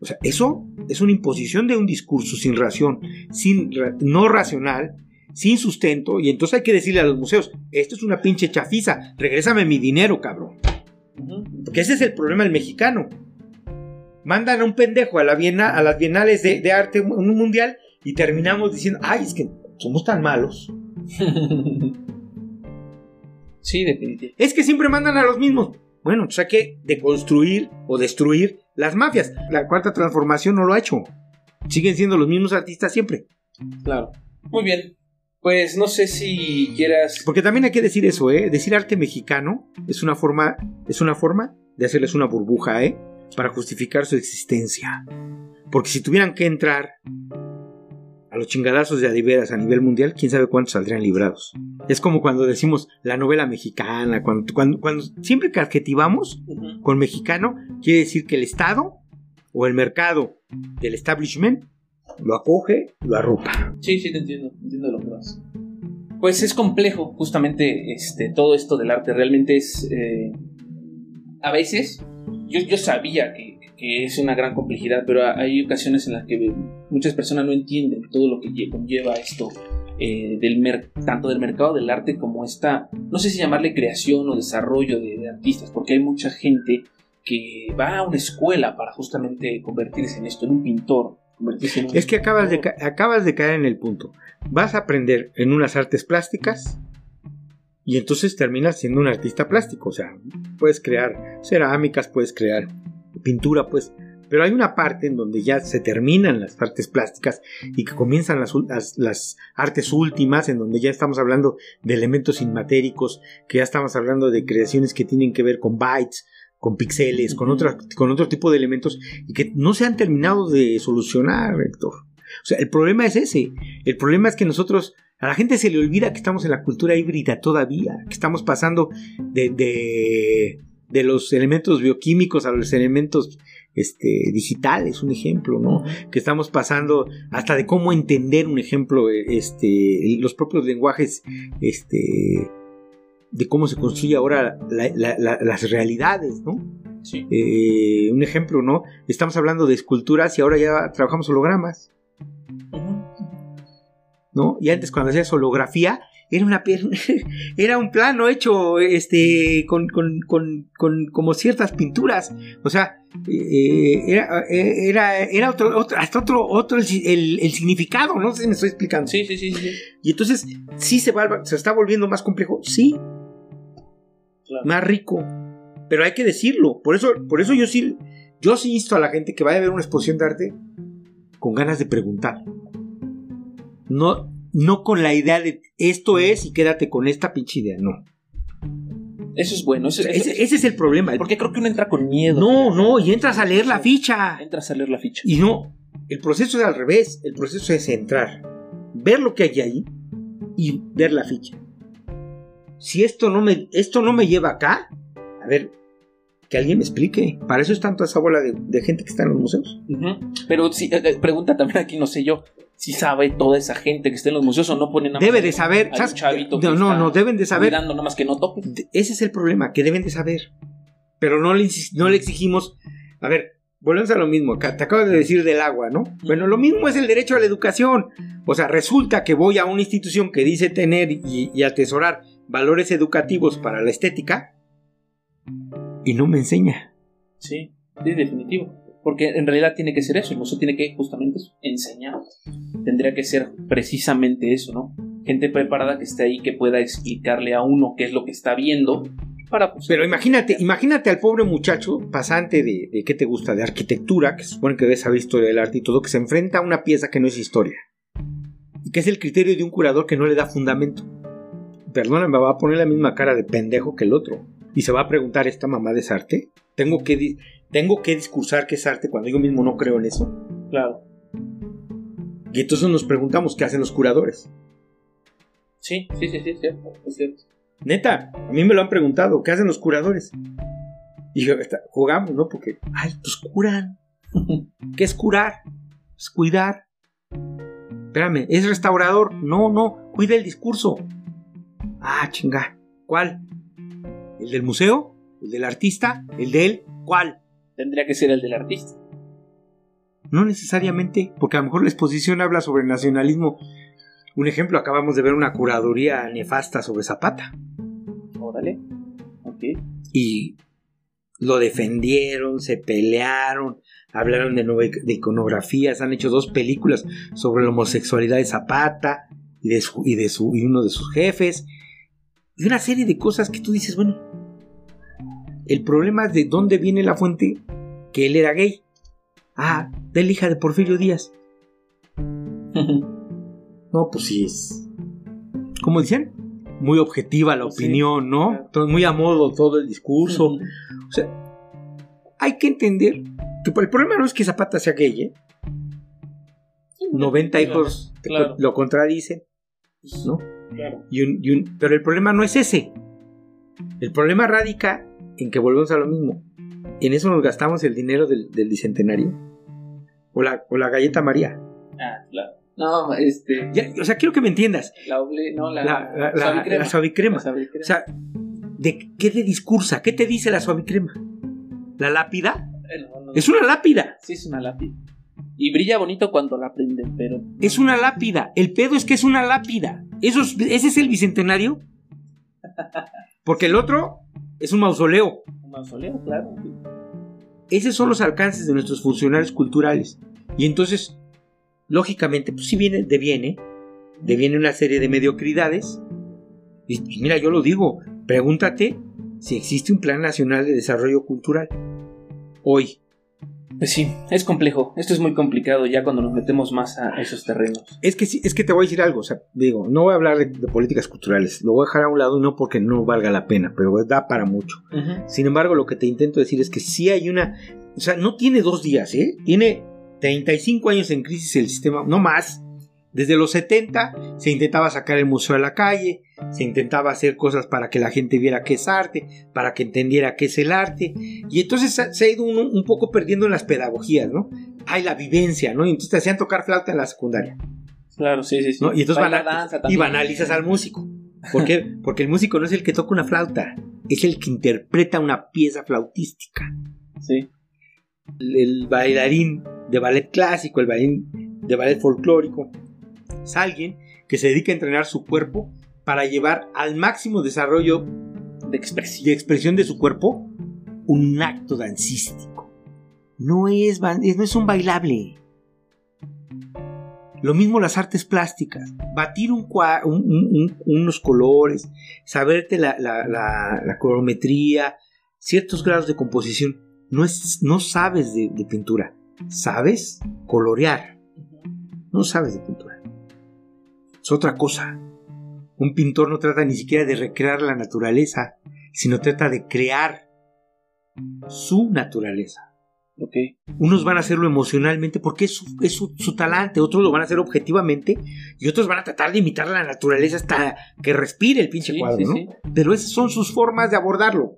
o sea, eso es una imposición de un discurso sin ración, sin, no racional, sin sustento, y entonces hay que decirle a los museos, esto es una pinche chafiza, regrésame mi dinero, cabrón. Porque ese es el problema del mexicano. Mandan a un pendejo a, la a las bienales de, de arte mundial y terminamos diciendo, ay, es que somos tan malos. sí, definitivamente. Es que siempre mandan a los mismos. Bueno, pues hay que deconstruir o destruir las mafias. La cuarta transformación no lo ha hecho. Siguen siendo los mismos artistas siempre. Claro. Muy bien. Pues no sé si quieras. Porque también hay que decir eso, ¿eh? Decir arte mexicano es una forma, es una forma de hacerles una burbuja, ¿eh? Para justificar su existencia. Porque si tuvieran que entrar a los chingadazos de adiveras a nivel mundial, quién sabe cuántos saldrían librados. Es como cuando decimos la novela mexicana, cuando, cuando, siempre que adjetivamos con mexicano, quiere decir que el Estado o el mercado del establishment lo acoge, lo arropa. Sí, sí, te entiendo, entiendo lo que vas. Pues es complejo, justamente, este, todo esto del arte realmente es, eh, a veces, yo, yo sabía que que es una gran complejidad, pero hay ocasiones en las que muchas personas no entienden todo lo que conlleva esto, eh, del tanto del mercado del arte como esta, no sé si llamarle creación o desarrollo de, artistas, porque hay mucha gente que va a una escuela para justamente convertirse en esto, en un pintor. Es que acabas de, acabas de caer en el punto. Vas a aprender en unas artes plásticas y entonces terminas siendo un artista plástico. O sea, puedes crear cerámicas, puedes crear pintura, pues. Pero hay una parte en donde ya se terminan las partes plásticas y que comienzan las, las, artes últimas, en donde ya estamos hablando de elementos inmatéricos, que ya estamos hablando de creaciones que tienen que ver con bytes, con píxeles, con, con otro tipo de elementos y que no se han terminado de solucionar, Héctor. O sea, el problema es ese. El problema es que nosotros, a la gente se le olvida que estamos en la cultura híbrida todavía, que estamos pasando de, de de los elementos bioquímicos a los elementos este, digitales, un ejemplo, ¿no? Que estamos pasando hasta de cómo entender un ejemplo, este, los propios lenguajes, este, de cómo se construye ahora las realidades, ¿no? Sí. Eh, un ejemplo, ¿no? Estamos hablando de esculturas y ahora ya trabajamos hologramas. ¿No? Y antes cuando hacías holografía era una era un plano hecho este con, con, con, con como ciertas pinturas o sea eh, era, era, era otro, hasta otro otro el, el, significado no sé si me estoy explicando sí sí sí, sí. y entonces sí se va se está volviendo más complejo sí más rico pero hay que decirlo por eso por eso yo sí yo sí insto a la gente que vaya a ver una exposición de arte con ganas de preguntar no no con la idea de esto es y quédate con esta pinche idea, no. Eso es bueno. ese, es el problema. Porque creo que uno entra con miedo. No, no, y entras a leer la ficha. Entras a leer la ficha. Y no, el proceso es al revés. El proceso es entrar, ver lo que hay ahí y ver la ficha. Si esto no me, esto no me lleva acá, a ver, que alguien me explique. Para eso es tanto esa bola de, gente que está en los museos. Pero si, eh, eh, pregunta también aquí, no sé yo, si sabe toda esa gente que está en los museos o no ponen nada Debe de saber. no, no, no, deben de saber. Más que no toque. Ese es el problema, que deben de saber. Pero no le, no le exigimos. A ver, volvemos a lo mismo. Te acabo de decir del agua, ¿no? Bueno, lo mismo es el derecho a la educación. O sea, resulta que voy a una institución que dice tener y, y atesorar valores educativos para la estética y no me enseña. Sí, sí, definitivo. Porque en realidad tiene que ser eso, el museo tiene que justamente enseñar. Tendría que ser precisamente eso, ¿no? Gente preparada que esté ahí que pueda explicarle a uno qué es lo que está viendo. Para, pues, Pero imagínate, imagínate al pobre muchacho pasante de, de, ¿qué te gusta? De arquitectura, que se supone que debe saber historia del arte y todo, que se enfrenta a una pieza que no es historia. Y que es el criterio de un curador que no le da fundamento. Perdóname, me va a poner la misma cara de pendejo que el otro. Y se va a preguntar, ¿esta mamá es arte? Tengo que tengo que discursar que es arte cuando yo mismo no creo en eso. Claro. Y entonces nos preguntamos qué hacen los curadores. Sí, sí, sí, sí, es cierto, es cierto. Neta, a mí me lo han preguntado, ¿qué hacen los curadores? Y yo, está- jugamos, ¿no? Porque, ay, pues curan. ¿Qué es curar? Es cuidar. Espérame, ¿es restaurador? No, no, cuida el discurso. Ah, chinga. ¿Cuál? ¿El del museo? ¿El del artista? ¿El de él? ¿Cuál? Tendría que ser el del artista. No necesariamente, porque a lo mejor la exposición habla sobre nacionalismo. Un ejemplo, acabamos de ver una curaduría nefasta sobre Zapata. Órale. Ok. Y lo defendieron, se pelearon, hablaron de, de iconografías, han hecho dos películas sobre la homosexualidad de Zapata y de, su, y de su, y uno de sus jefes. Y una serie de cosas que tú dices, bueno, el problema es de dónde viene la fuente que él era gay. Ah, de la hija de Porfirio Díaz. No, pues sí es. ¿Cómo dicen? Muy objetiva la sí, opinión, ¿no? claro. Muy a modo todo el discurso. O sea, hay que entender que el problema no es que Zapata sea gay, ¿eh? 90 hijos Claro. lo contradicen, ¿no? Claro. Y un- y un- pero el problema no es ese. El problema radica en que volvemos a lo mismo. En eso nos gastamos el dinero del, del bicentenario. O la, o la galleta María. Ah, claro. No, este. Ya, o sea, quiero que me entiendas. La oble, no, la. La, la, la- suavicrema. la suavicrema. La suavicrema. O sea, ¿de qué te discursa? ¿Qué te dice la suavicrema? ¿La lápida? Eh, no, no, Es una lápida. Sí, es una lápida. Y brilla bonito cuando la prenden, pero. Es una lápida. El pedo es que es una lápida. Eso es- ese es el bicentenario. Porque el otro es un mausoleo. Un mausoleo, claro. Esos son los alcances de nuestros funcionarios culturales. Y entonces, lógicamente, pues sí viene, deviene, deviene una serie de mediocridades. Y, y mira, yo lo digo, pregúntate si existe un plan nacional de desarrollo cultural. Hoy, Pues sí, es complejo. Esto es muy complicado ya cuando nos metemos más a esos terrenos. Es que sí, es que te voy a decir algo, o sea, digo, no voy a hablar de, de políticas culturales, lo voy a dejar a un lado no porque no valga la pena, pero da para mucho. Sin embargo, lo que te intento decir es que sí hay una, o sea, no tiene dos días, ¿eh? Tiene 35 años en crisis el sistema, no más. Desde los 70 se intentaba sacar el museo a la calle, se intentaba hacer cosas para que la gente viera qué es arte, para que entendiera qué es el arte, y entonces se- ha ido uno un poco perdiendo en las pedagogías, ¿no? Hay la vivencia, ¿no? Y entonces te hacían tocar flauta en la secundaria. Claro, sí, sí, sí. ¿no? Y entonces bana- danza y banalizas al músico. ¿Por qué? Porque el músico no es el que toca una flauta, es el que interpreta una pieza flautística. Sí. El, el bailarín de ballet clásico, el bailarín de ballet folclórico, es alguien que se dedica a entrenar su cuerpo para llevar al máximo desarrollo De expresión. y expresión de su cuerpo un acto dancístico. No es, no es un bailable. Lo mismo las artes plásticas. Batir un cua- un- un- un- unos colores, saberte la, la, la- la colorimetría, ciertos grados de composición. No, es, no sabes de, de pintura. Sabes colorear. No sabes de pintura. Es otra cosa. Un pintor no trata ni siquiera de recrear la naturaleza, sino trata de crear su naturaleza. Ok. Unos van a hacerlo emocionalmente porque es, su, es su- su talante, otros lo van a hacer objetivamente y otros van a tratar de imitar la naturaleza hasta que respire el pinche Sí, cuadro, sí, ¿no? sí. Pero esas son sus formas de abordarlo.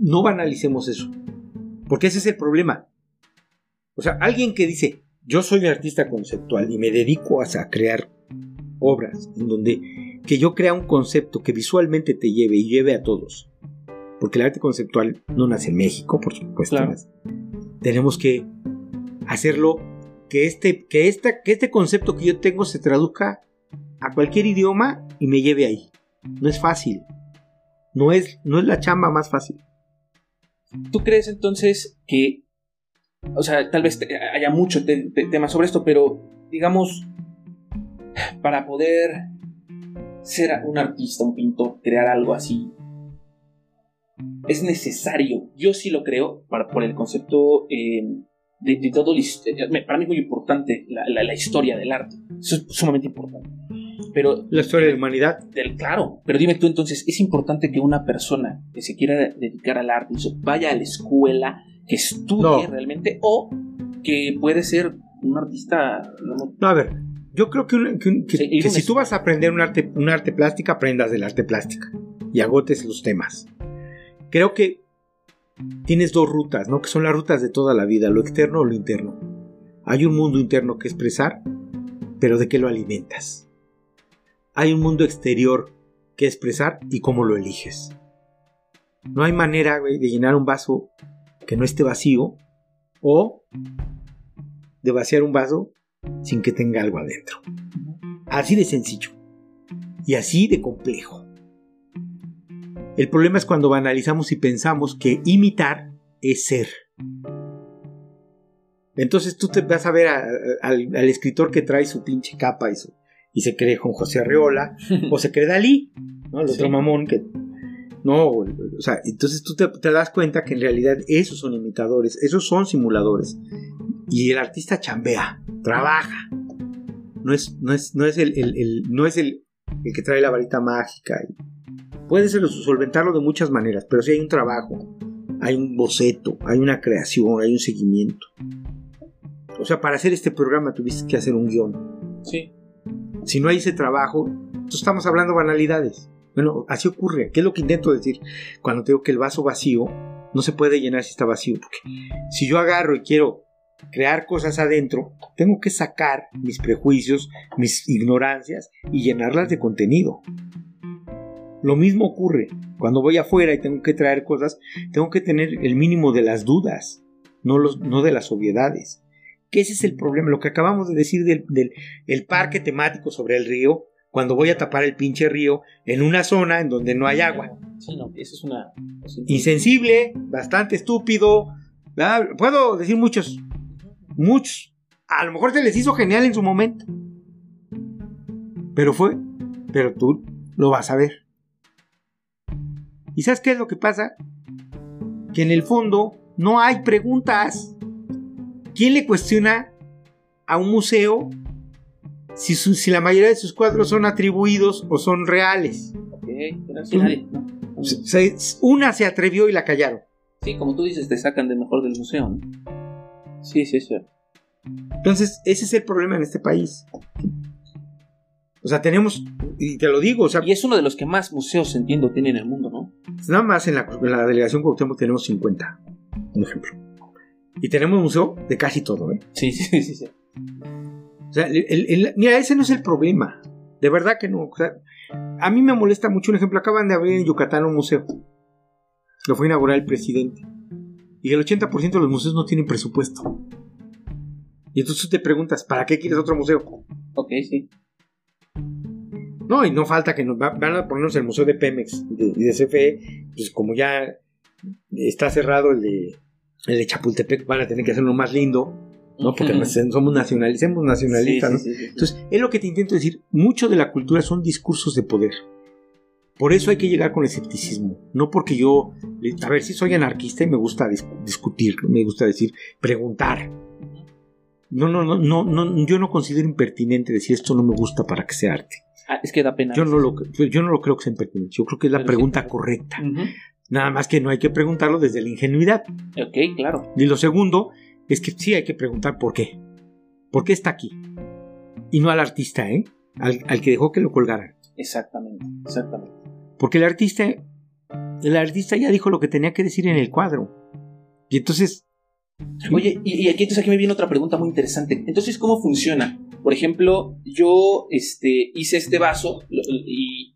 No banalicemos eso. Porque ese es el problema. O sea, alguien que dice, yo soy artista conceptual y me dedico a, a crear obras en donde que yo crea un concepto que visualmente te lleve y lleve a todos. Porque el arte conceptual no nace en México, por supuesto. Claro. Tenemos que hacerlo que este, que, esta, que este concepto que yo tengo se traduzca a cualquier idioma y me lleve ahí. No es fácil. No es, no es la chamba más fácil. ¿Tú crees entonces que, o sea, tal vez haya mucho te- te- tema sobre esto, pero digamos, para poder ser un artista, un pintor, crear algo así, es necesario, yo sí lo creo, para, por el concepto eh, de, de todo, eh, para mí es muy importante la, la- la historia del arte, eso es sumamente importante. Pero La historia de la humanidad. del claro, pero dime tú entonces, ¿es importante que una persona que se quiera de- dedicar al arte vaya a la escuela, que estudie No. realmente, o que puede ser un artista no, No, a ver, yo creo que, Sí, si tú vas a aprender un arte, un arte plástica, aprendas del arte plástica. y agotes los temas. Creo que tienes dos rutas, ¿no? Que son las rutas de toda la vida, lo externo o lo interno. Hay un mundo interno que expresar, pero ¿de qué lo alimentas? Hay un mundo exterior que expresar y cómo lo eliges. No hay manera de llenar un vaso que no esté vacío o de vaciar un vaso sin que tenga algo adentro. Así de sencillo y así de complejo. El problema es cuando banalizamos y pensamos que imitar es ser. Entonces tú te vas a ver al, escritor que trae su pinche capa y, y se cree con José Arreola o se cree Dalí, ¿no? el otro mamón que... No, o sea, entonces tú te, das cuenta que en realidad esos son imitadores, esos son simuladores. Y el artista chambea, trabaja. No es, no es, no es el, no es el, el que trae la varita mágica y Puede ser solventarlo de muchas maneras, pero si hay un trabajo, hay un boceto, hay una creación, hay un seguimiento. O sea, para hacer este programa tuviste que hacer un guion. Sí. Si no hay ese trabajo, entonces estamos hablando banalidades. Bueno, así ocurre. ¿Qué es lo que intento decir? Cuando tengo que el vaso vacío no se puede llenar si está vacío. Porque si yo agarro y quiero crear cosas adentro, tengo que sacar mis prejuicios, mis ignorancias y llenarlas de contenido. Lo mismo ocurre cuando voy afuera y tengo que traer cosas, tengo que tener el mínimo de las dudas, no, los, no de las obviedades. Que ese es el problema, lo que acabamos de decir del, el parque temático sobre el río, cuando voy a tapar el pinche río en una zona en donde no hay agua. Sí, no, eso es una... Insensible, bastante estúpido. Puedo decir muchos, muchos. A lo mejor se les hizo genial en su momento. Pero fue, pero tú lo vas a ver. ¿Y sabes qué es lo que pasa? Que en el fondo no hay preguntas. ¿Quién le cuestiona a un museo si, si la mayoría de sus cuadros son atribuidos o son reales? una se atrevió y la callaron. Sí, como tú dices, te sacan de mejor del museo. Sí, sí, sí. Entonces, ese es el problema en este país. O sea, tenemos, y te lo digo, o sea... Y es uno de los que más museos, entiendo, tiene en el mundo, ¿no? Nada más en la, delegación Cuauhtémoc tenemos 50, un ejemplo. Y tenemos museo de casi todo, ¿eh? Sí, sí, sí. sí. O sea, mira, ese no es el problema. De verdad que no. O sea, a mí me molesta mucho un ejemplo. Acaban de abrir en Yucatán un museo. Lo fue a inaugurar el presidente. Y el 80% de los museos no tienen presupuesto. Y entonces tú te preguntas, ¿para qué quieres otro museo? Ok, sí. No, y no falta que nos van a ponernos el museo de Pemex y de, CFE, pues como ya está cerrado el de, el de Chapultepec, van a tener que hacerlo más lindo, ¿no? Porque somos nacionalistas, nacionalistas, ¿no? Entonces, es lo que te intento decir, mucho de la cultura son discursos de poder. Por eso hay que llegar con el escepticismo, no porque yo, a ver, si soy anarquista y me gusta discutir, me gusta decir, preguntar. No, no, no, no, no, yo no considero impertinente decir esto no me gusta para que sea arte. Ah, es que da pena. Yo no, lo, yo no lo creo que sea impertinente. Yo creo que es la pregunta correcta. Nada más que no hay que preguntarlo desde la ingenuidad. Ok, claro. Y lo segundo es que sí hay que preguntar por qué. ¿Por qué está aquí? Y no al artista, ¿eh? Al, que dejó que lo colgaran. Exactamente, exactamente. Porque el artista, el artista ya dijo lo que tenía que decir en el cuadro. Y entonces... Oye, y, aquí entonces aquí me viene otra pregunta muy interesante. Entonces, ¿cómo funciona? Por ejemplo, yo este, hice este vaso y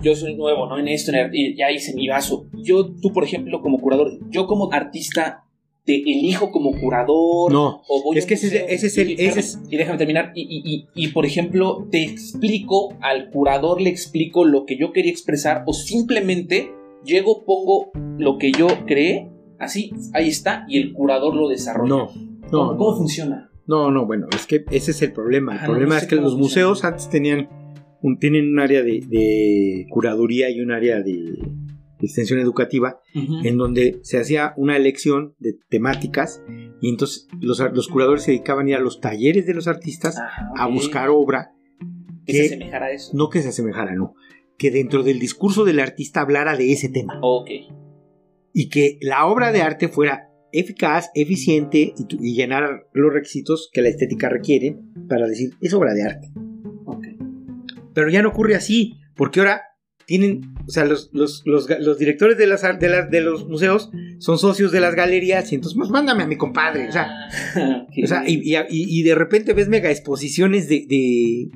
yo soy nuevo, ¿no? En esto, y ya hice mi vaso. Yo, tú, por ejemplo, como curador, yo como artista te elijo como curador. No, es que ese, es el. Y, déjame terminar. Y, por ejemplo, te explico, al curador le explico lo que yo quería expresar, o simplemente llego, pongo lo que yo creé, así, ahí está, y el curador lo desarrolla. No, no. ¿Cómo funciona? No, no, bueno, es que ese es el problema. El problema es que los museos antes tenían un, tienen un área de, curaduría y un área de, extensión educativa en donde se hacía una elección de temáticas y entonces los, los curadores se dedicaban a ir a los talleres de los artistas a buscar obra que, se asemejara a eso. No que se asemejara, no. Que dentro del discurso del artista hablara de ese tema. Ok. Y que la obra de arte fuera eficaz, eficiente y, llenar los requisitos que la estética requiere para decir es obra de arte. Pero ya no ocurre así, porque ahora tienen, o sea, los, los, los, los directores de, las, de, las, de los museos son socios de las galerías y entonces, pues mándame a mi compadre, o sea, o sea y, y, y, de repente ves mega exposiciones de, de,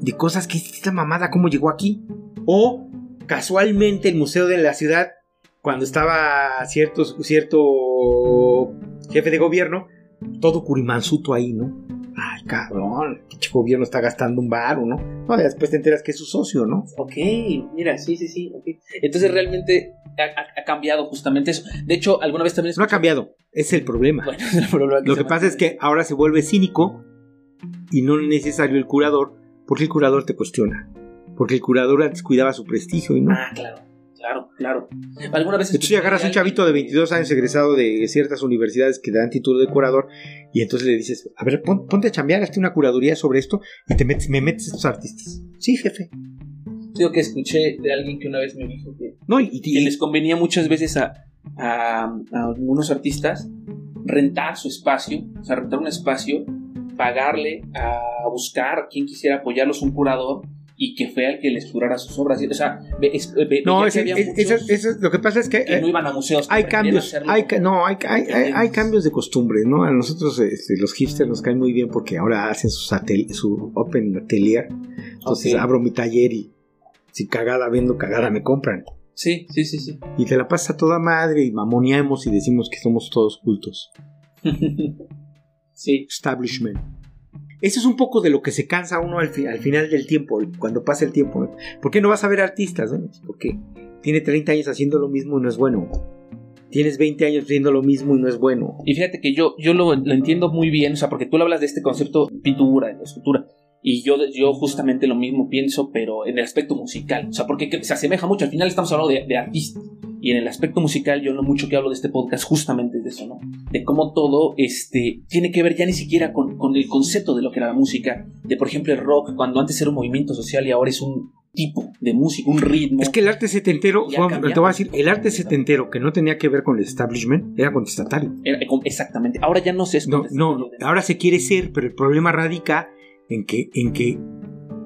de cosas que esta mamada, cómo llegó aquí, o casualmente el museo de la ciudad, cuando estaba cierto, cierto jefe de gobierno, todo curimansuto ahí, ¿no? Cabrón, el gobierno está gastando un bar, ¿no? No, después te enteras que es su socio, ¿no? Ok, mira, sí, sí, sí. Okay. Entonces realmente ha, ha, cambiado justamente eso. De hecho, alguna vez también... No ha cambiado, es el problema. Bueno, es el problema que Lo que pasa es que ahora se vuelve cínico y no es necesario el curador, porque el curador te cuestiona. Porque el curador antes cuidaba su prestigio y no. Ah, claro. Claro, claro. ¿Alguna vez entonces agarras un chavito de 22 años egresado de ciertas universidades que dan título de curador y entonces le dices, a ver, ponte a chambear, hazte una curaduría sobre esto y te metes, me metes estos artistas. Sí, jefe. Digo que escuché de alguien que una vez me dijo que, no, y, que les convenía muchas veces a, a, a algunos artistas rentar su espacio, o sea, rentar un espacio, pagarle a buscar quien quisiera apoyarlos, un curador, y que fue el que les curara sus obras. O sea, es, no, es, eso, eso, lo que pasa es que, que no iban a museos. Hay cambios, hay, no, hay, hay, hay, cambios de costumbre, ¿no? A nosotros este, los hipsters nos caen muy bien porque ahora hacen su, su open atelier. Entonces abro mi taller y si cagada vendo, cagada me compran. Sí, sí, sí, sí. Y te la pasa toda madre y mamoneamos y decimos que somos todos cultos. sí. Establishment. Eso es un poco de lo que se cansa uno al, al final del tiempo, cuando pasa el tiempo. ¿Por qué no vas a ver artistas? Porque tiene 30 años haciendo lo mismo y no es bueno. Tienes 20 años haciendo lo mismo y no es bueno. Y fíjate que yo, yo lo, lo entiendo muy bien, o sea, porque tú le hablas de este concepto de pintura, de escultura. Y yo, yo justamente lo mismo pienso, pero en el aspecto musical. O sea, porque se asemeja mucho. Al final estamos hablando de, de artistas. Y en el aspecto musical, yo lo mucho que hablo de este podcast justamente es de eso, ¿no? De cómo todo este, tiene que ver ya ni siquiera con, con el concepto de lo que era la música. De, por ejemplo, el rock, cuando antes era un movimiento social y ahora es un tipo de música, un ritmo. Es que el arte setentero, te voy a decir, el arte setentero que no tenía que ver con el establishment era contestatario. Era, exactamente. Ahora ya no se es No, no, ahora se quiere ser, pero el problema radica en que, en que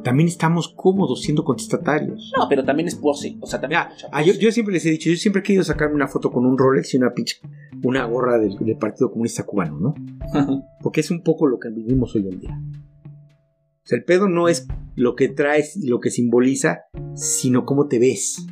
también estamos cómodos siendo contestatarios. No, pero también es pose. O sea, también. Ah, yo, yo, siempre les he dicho, yo siempre he querido sacarme una foto con un Rolex y una pitch, una gorra del, del Partido Comunista Cubano, ¿no? Porque es un poco lo que vivimos hoy en día. O sea, el pedo no es lo que traes y lo que simboliza, sino cómo te ves.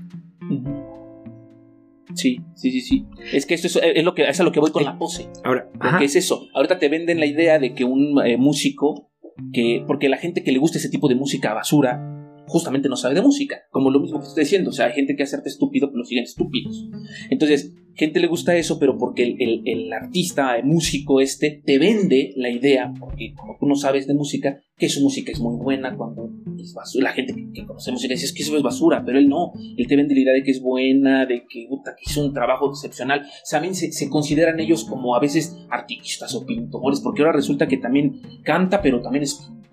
Sí, sí, sí, sí. Es que esto es, es lo que es a lo que voy con la pose. Ahora, porque es eso. Ahorita te venden la idea de que un eh, músico que porque la gente que le gusta ese tipo de música basura justamente no sabe de música, como lo mismo que estoy diciendo, o sea, hay gente que hace arte estúpido, pero siguen estúpidos. Entonces, gente le gusta eso, pero porque el, el, el, artista, el músico este, te vende la idea, porque como tú no sabes de música, que su música es muy buena cuando es basura. La gente que, que conoce música dice, es que eso es basura, pero él no, él te vende la idea de que es buena, de que, puta, que hizo un trabajo excepcional. También se, se, consideran ellos como a veces artistas o pintores, porque ahora resulta que también canta, pero también es pintor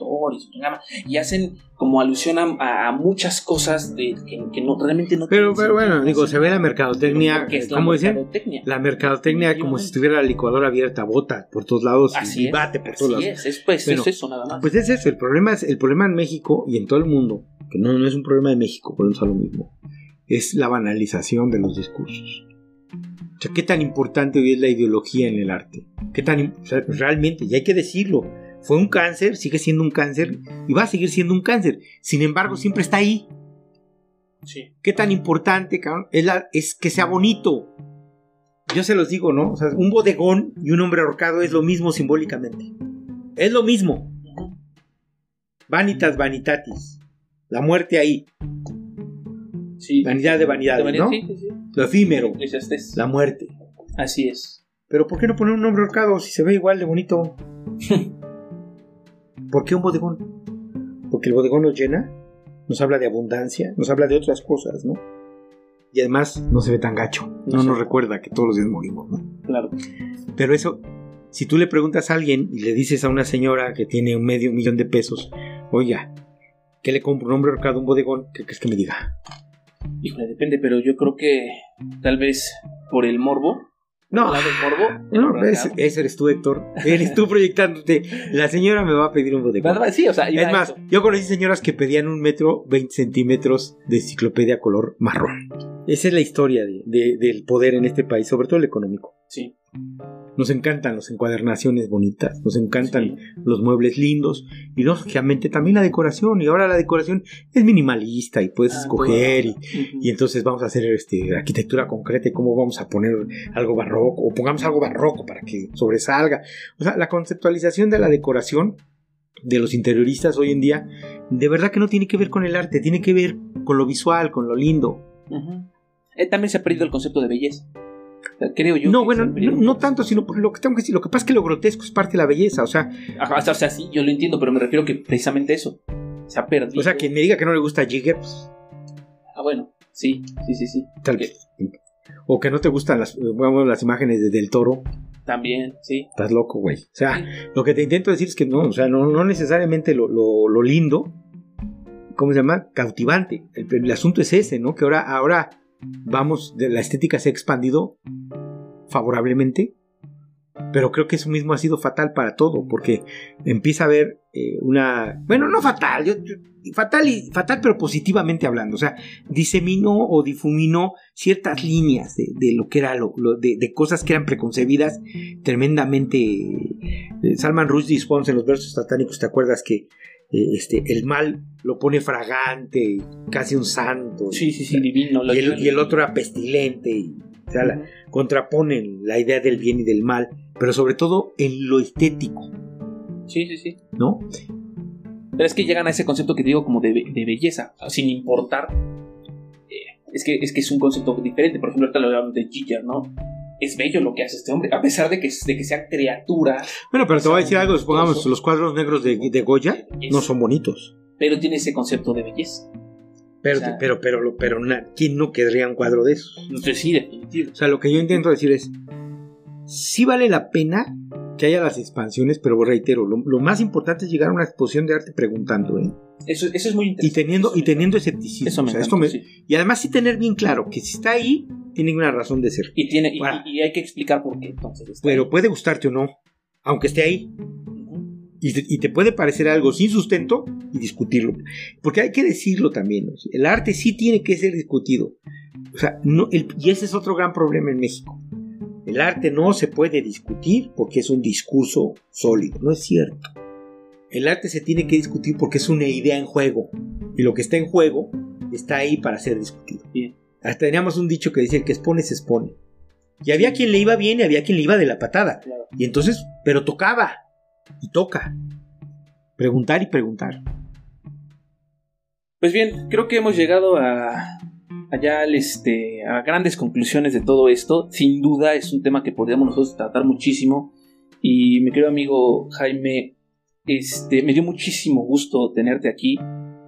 y hacen como alusión a, a muchas cosas de, que, que, no, realmente no Pero, pero bueno, digo, se ve la mercadotecnia, ¿cómo dicen? La mercadotecnia como si estuviera la licuadora abierta, bota por todos lados así y bate por así todos lados. Es, es, pues, es eso nada más. Pues es eso, el problema es el problema en México y en todo el mundo, que no, no es un problema de México, por a lo mismo, es la banalización de los discursos. O sea, ¿qué tan importante hoy es la ideología en el arte? ¿Qué tan o sea, realmente? Y hay que decirlo fue un cáncer, sigue siendo un cáncer y va a seguir siendo un cáncer. Sin embargo, siempre está ahí. Sí. ¿Qué tan importante, cabrón? Es, la, es que sea bonito. Yo se los digo, ¿no? O sea, un bodegón y un hombre ahorcado es lo mismo simbólicamente. Es lo mismo. Vanitas vanitatis. La muerte ahí. Sí. Vanidad de vanidades, ¿no? Sí, sí, sí. Lo efímero. La muerte. Así es. Pero ¿por qué no poner un hombre ahorcado si se ve igual de bonito? ¿Por qué un bodegón? Porque el bodegón nos llena, nos habla de abundancia, nos habla de otras cosas, ¿no? Y además no se ve tan gacho, no, no nos recuerda que todos los días morimos, ¿no? Claro. Pero eso, si tú le preguntas a alguien y le dices a una señora que tiene un medio millón de pesos, oiga, ¿qué le compro un hombre ahorcado un bodegón? ¿Qué crees que me diga? Híjole, depende, pero yo creo que tal vez por el morbo No, no ese, ese eres tú, Héctor. Eres tú proyectándote. La señora me va a pedir un bodegón. Sí, o sea, Es más, yo conocí señoras que pedían un metro 20 centímetros de enciclopedia color marrón. Esa es la historia de- de- del poder en este país, sobre todo el económico. Sí. Nos encantan las encuadernaciones bonitas, nos encantan Sí. los muebles lindos y lógicamente también la decoración. Y ahora la decoración es minimalista y puedes Ah, escoger y, entonces vamos a hacer este, arquitectura concreta y cómo vamos a poner algo barroco o pongamos algo barroco para que sobresalga. O sea, la conceptualización de la decoración de los interioristas hoy en día de verdad que no tiene que ver con el arte, tiene que ver con lo visual, con lo lindo. Eh, también se ha perdido el concepto de belleza. Creo yo. no, bueno, no, tanto, sino por lo que tengo que decir. Lo que pasa es que lo grotesco es parte de la belleza. O sea, Ajá, o sea, o sea, sí, yo lo entiendo, pero me refiero que precisamente eso. Se ha perdido. o sea, quien me diga que no le gusta Jigger, pues, Ah, bueno, sí, sí, sí, sí. tal vez. O que no te gustan las, bueno, las imágenes de- del toro, También, sí. estás loco, güey. O sea, lo que te intento decir es que no, o sea, no, no necesariamente lo, lo- lo lindo, ¿cómo se llama? Cautivante. El, el asunto es ese, ¿no? Que ahora, ahora vamos, la estética se ha expandido favorablemente, pero creo que eso mismo ha sido fatal para todo, porque empieza a haber eh, una, bueno, no fatal, fatal y fatal, pero positivamente hablando, o sea, diseminó o difuminó ciertas líneas de, de lo que era lo, de, cosas que eran preconcebidas tremendamente. eh, Salman Rushdie Spons en los versos satánicos, ¿te acuerdas que este, el mal lo pone fragante, casi un santo? Sí, sí, sí, divino. Y el, que- y el otro era pestilente, y, o sea, la- Ujú. contraponen la idea del bien y del mal, pero sobre todo en lo estético, Sí, sí, sí. ¿no? Pero es que llegan a ese concepto que te digo como de belleza, sin importar. eh, es, que, es que es un concepto diferente. Por ejemplo, ahorita lo hablamos de Giger, ¿no? Es bello lo que hace este hombre, a pesar de que, de que sea criatura, Bueno, pero te voy a decir algo, supongamos, los cuadros negros de, de Goya es- no son bonitos. pero tiene ese concepto de belleza. Pero, O sea- pero, pero, pero, na- ¿quién no querría un cuadro de esos? Entonces, sí, definitivo. O sea, lo que yo intento decir es, sí vale la pena que haya las expansiones, pero reitero, lo, lo más importante es llegar a una exposición de arte preguntando, ¿eh? Eso, eso es muy Y interesante. teniendo, Eso y teniendo encanta. escepticismo. Eso me O sea, encanta, esto me- sí. Y además sí tener bien claro que si está ahí, tiene una razón de ser. Y, tiene, y, Bueno. y hay que explicar por qué. Entonces, Pero ahí. puede gustarte o no, aunque esté ahí. Y te, y te puede parecer algo sin sustento y discutirlo. Porque hay que decirlo también. ¿no? El arte sí tiene que ser discutido. O sea, no, el- y ese es otro gran problema en México. El arte no se puede discutir porque es un discurso sólido. No es cierto. El arte se tiene que discutir porque es una idea en juego. Y lo que está en juego está ahí para ser discutido. Bien. Hasta teníamos un dicho que decía: el que expone se expone. Y había quien le iba bien y había quien le iba de la patada. Claro. Y entonces, pero tocaba. Y toca. Preguntar y preguntar. Pues bien, creo que hemos llegado a allá al, este, a grandes conclusiones de todo esto. Sin duda es un tema que podríamos nosotros tratar muchísimo. Y mi querido amigo Jaime, este, me dio muchísimo gusto tenerte aquí.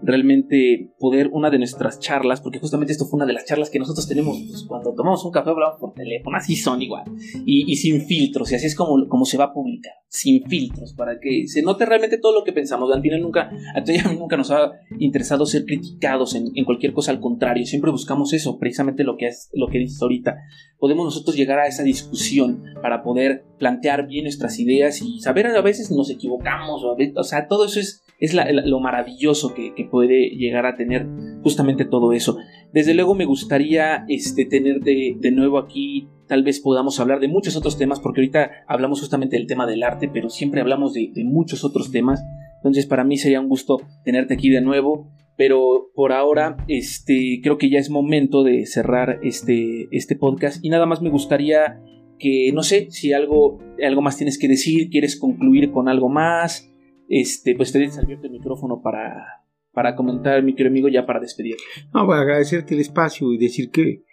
Realmente poder una de nuestras charlas, porque justamente esto fue una de las charlas que nosotros tenemos pues, cuando tomamos un café hablamos por teléfono, así son igual, y, sin filtros, y así es como, como se va a publicar, sin filtros, para que se note realmente todo lo que pensamos. Al final nunca, a nunca nos ha interesado ser criticados en, en cualquier cosa, al contrario, siempre buscamos eso, precisamente lo que, es, lo que dices ahorita. Podemos nosotros llegar a esa discusión para poder plantear bien nuestras ideas y saber a veces nos equivocamos, o sea, todo eso es, es lo maravilloso que, que puede llegar a tener justamente todo eso. Desde luego me gustaría este, tenerte de nuevo aquí, tal vez podamos hablar de muchos otros temas, porque ahorita hablamos justamente del tema del arte, pero siempre hablamos de, de muchos otros temas. Entonces para mí sería un gusto tenerte aquí de nuevo. Pero por ahora, este, creo que ya es momento de cerrar este, este podcast. Y nada más me gustaría que, no sé, si algo, algo más tienes que decir, quieres concluir con algo más, este, pues te dejes abierto el micrófono para, para comentar, mi querido amigo, ya para despedir. No, para agradecerte el espacio y decir que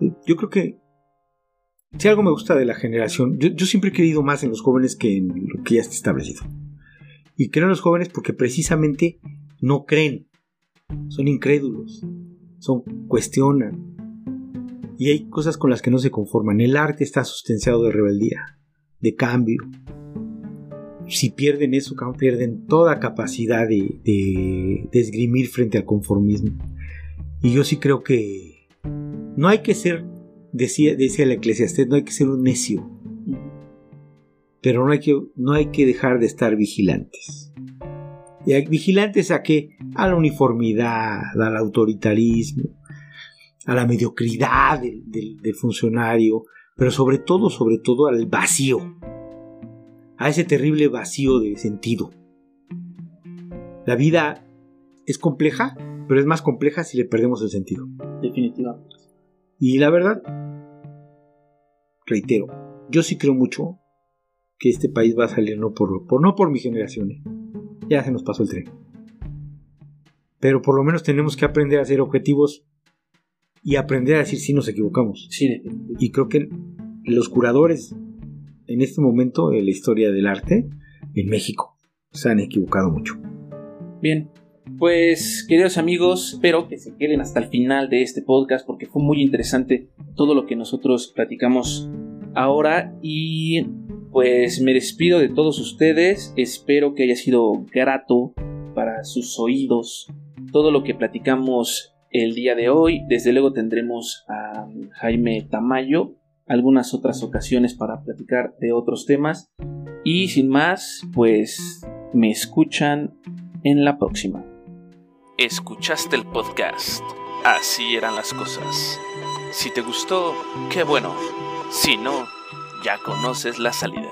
eh, yo creo que si algo me gusta de la generación, yo, yo siempre he creído más en los jóvenes que en lo que ya está establecido. Y creo en los jóvenes porque precisamente no creen, son incrédulos, son cuestionan. Y hay cosas con las que no se conforman. El arte está sustanciado de rebeldía, de cambio. Si pierden eso, pierden toda capacidad de, esgrimir frente al conformismo. Y yo sí creo que no hay que ser decía, decía la eclesiastés, no hay que ser un necio, pero no hay que, no hay que dejar de estar vigilantes. ¿Y vigilantes a qué? A la uniformidad, al autoritarismo, a la mediocridad del funcionario, pero sobre todo, sobre todo al vacío, a ese terrible vacío de sentido. La vida es compleja, pero es más compleja si le perdemos el sentido. Definitivamente. Y la verdad, reitero, yo sí creo mucho que este país va a salir no por, por no por mi generación, ¿eh? ya se nos pasó el tren. Pero por lo menos tenemos que aprender a ser objetivos y aprender a decir si nos equivocamos. Sí, y creo que los curadores en este momento de la historia del arte en México se han equivocado mucho. Bien, pues queridos amigos, espero que se queden hasta el final de este podcast porque fue muy interesante todo lo que nosotros platicamos ahora y pues me despido de todos ustedes, espero que haya sido grato para sus oídos todo lo que platicamos el día de hoy. Desde luego tendremos a Jaime Tamayo algunas otras ocasiones para platicar de otros temas y sin más, pues me escuchan en la próxima. Escuchaste el podcast. Así eran las cosas. Si te gustó, qué bueno. Si no, ya conoces la salida.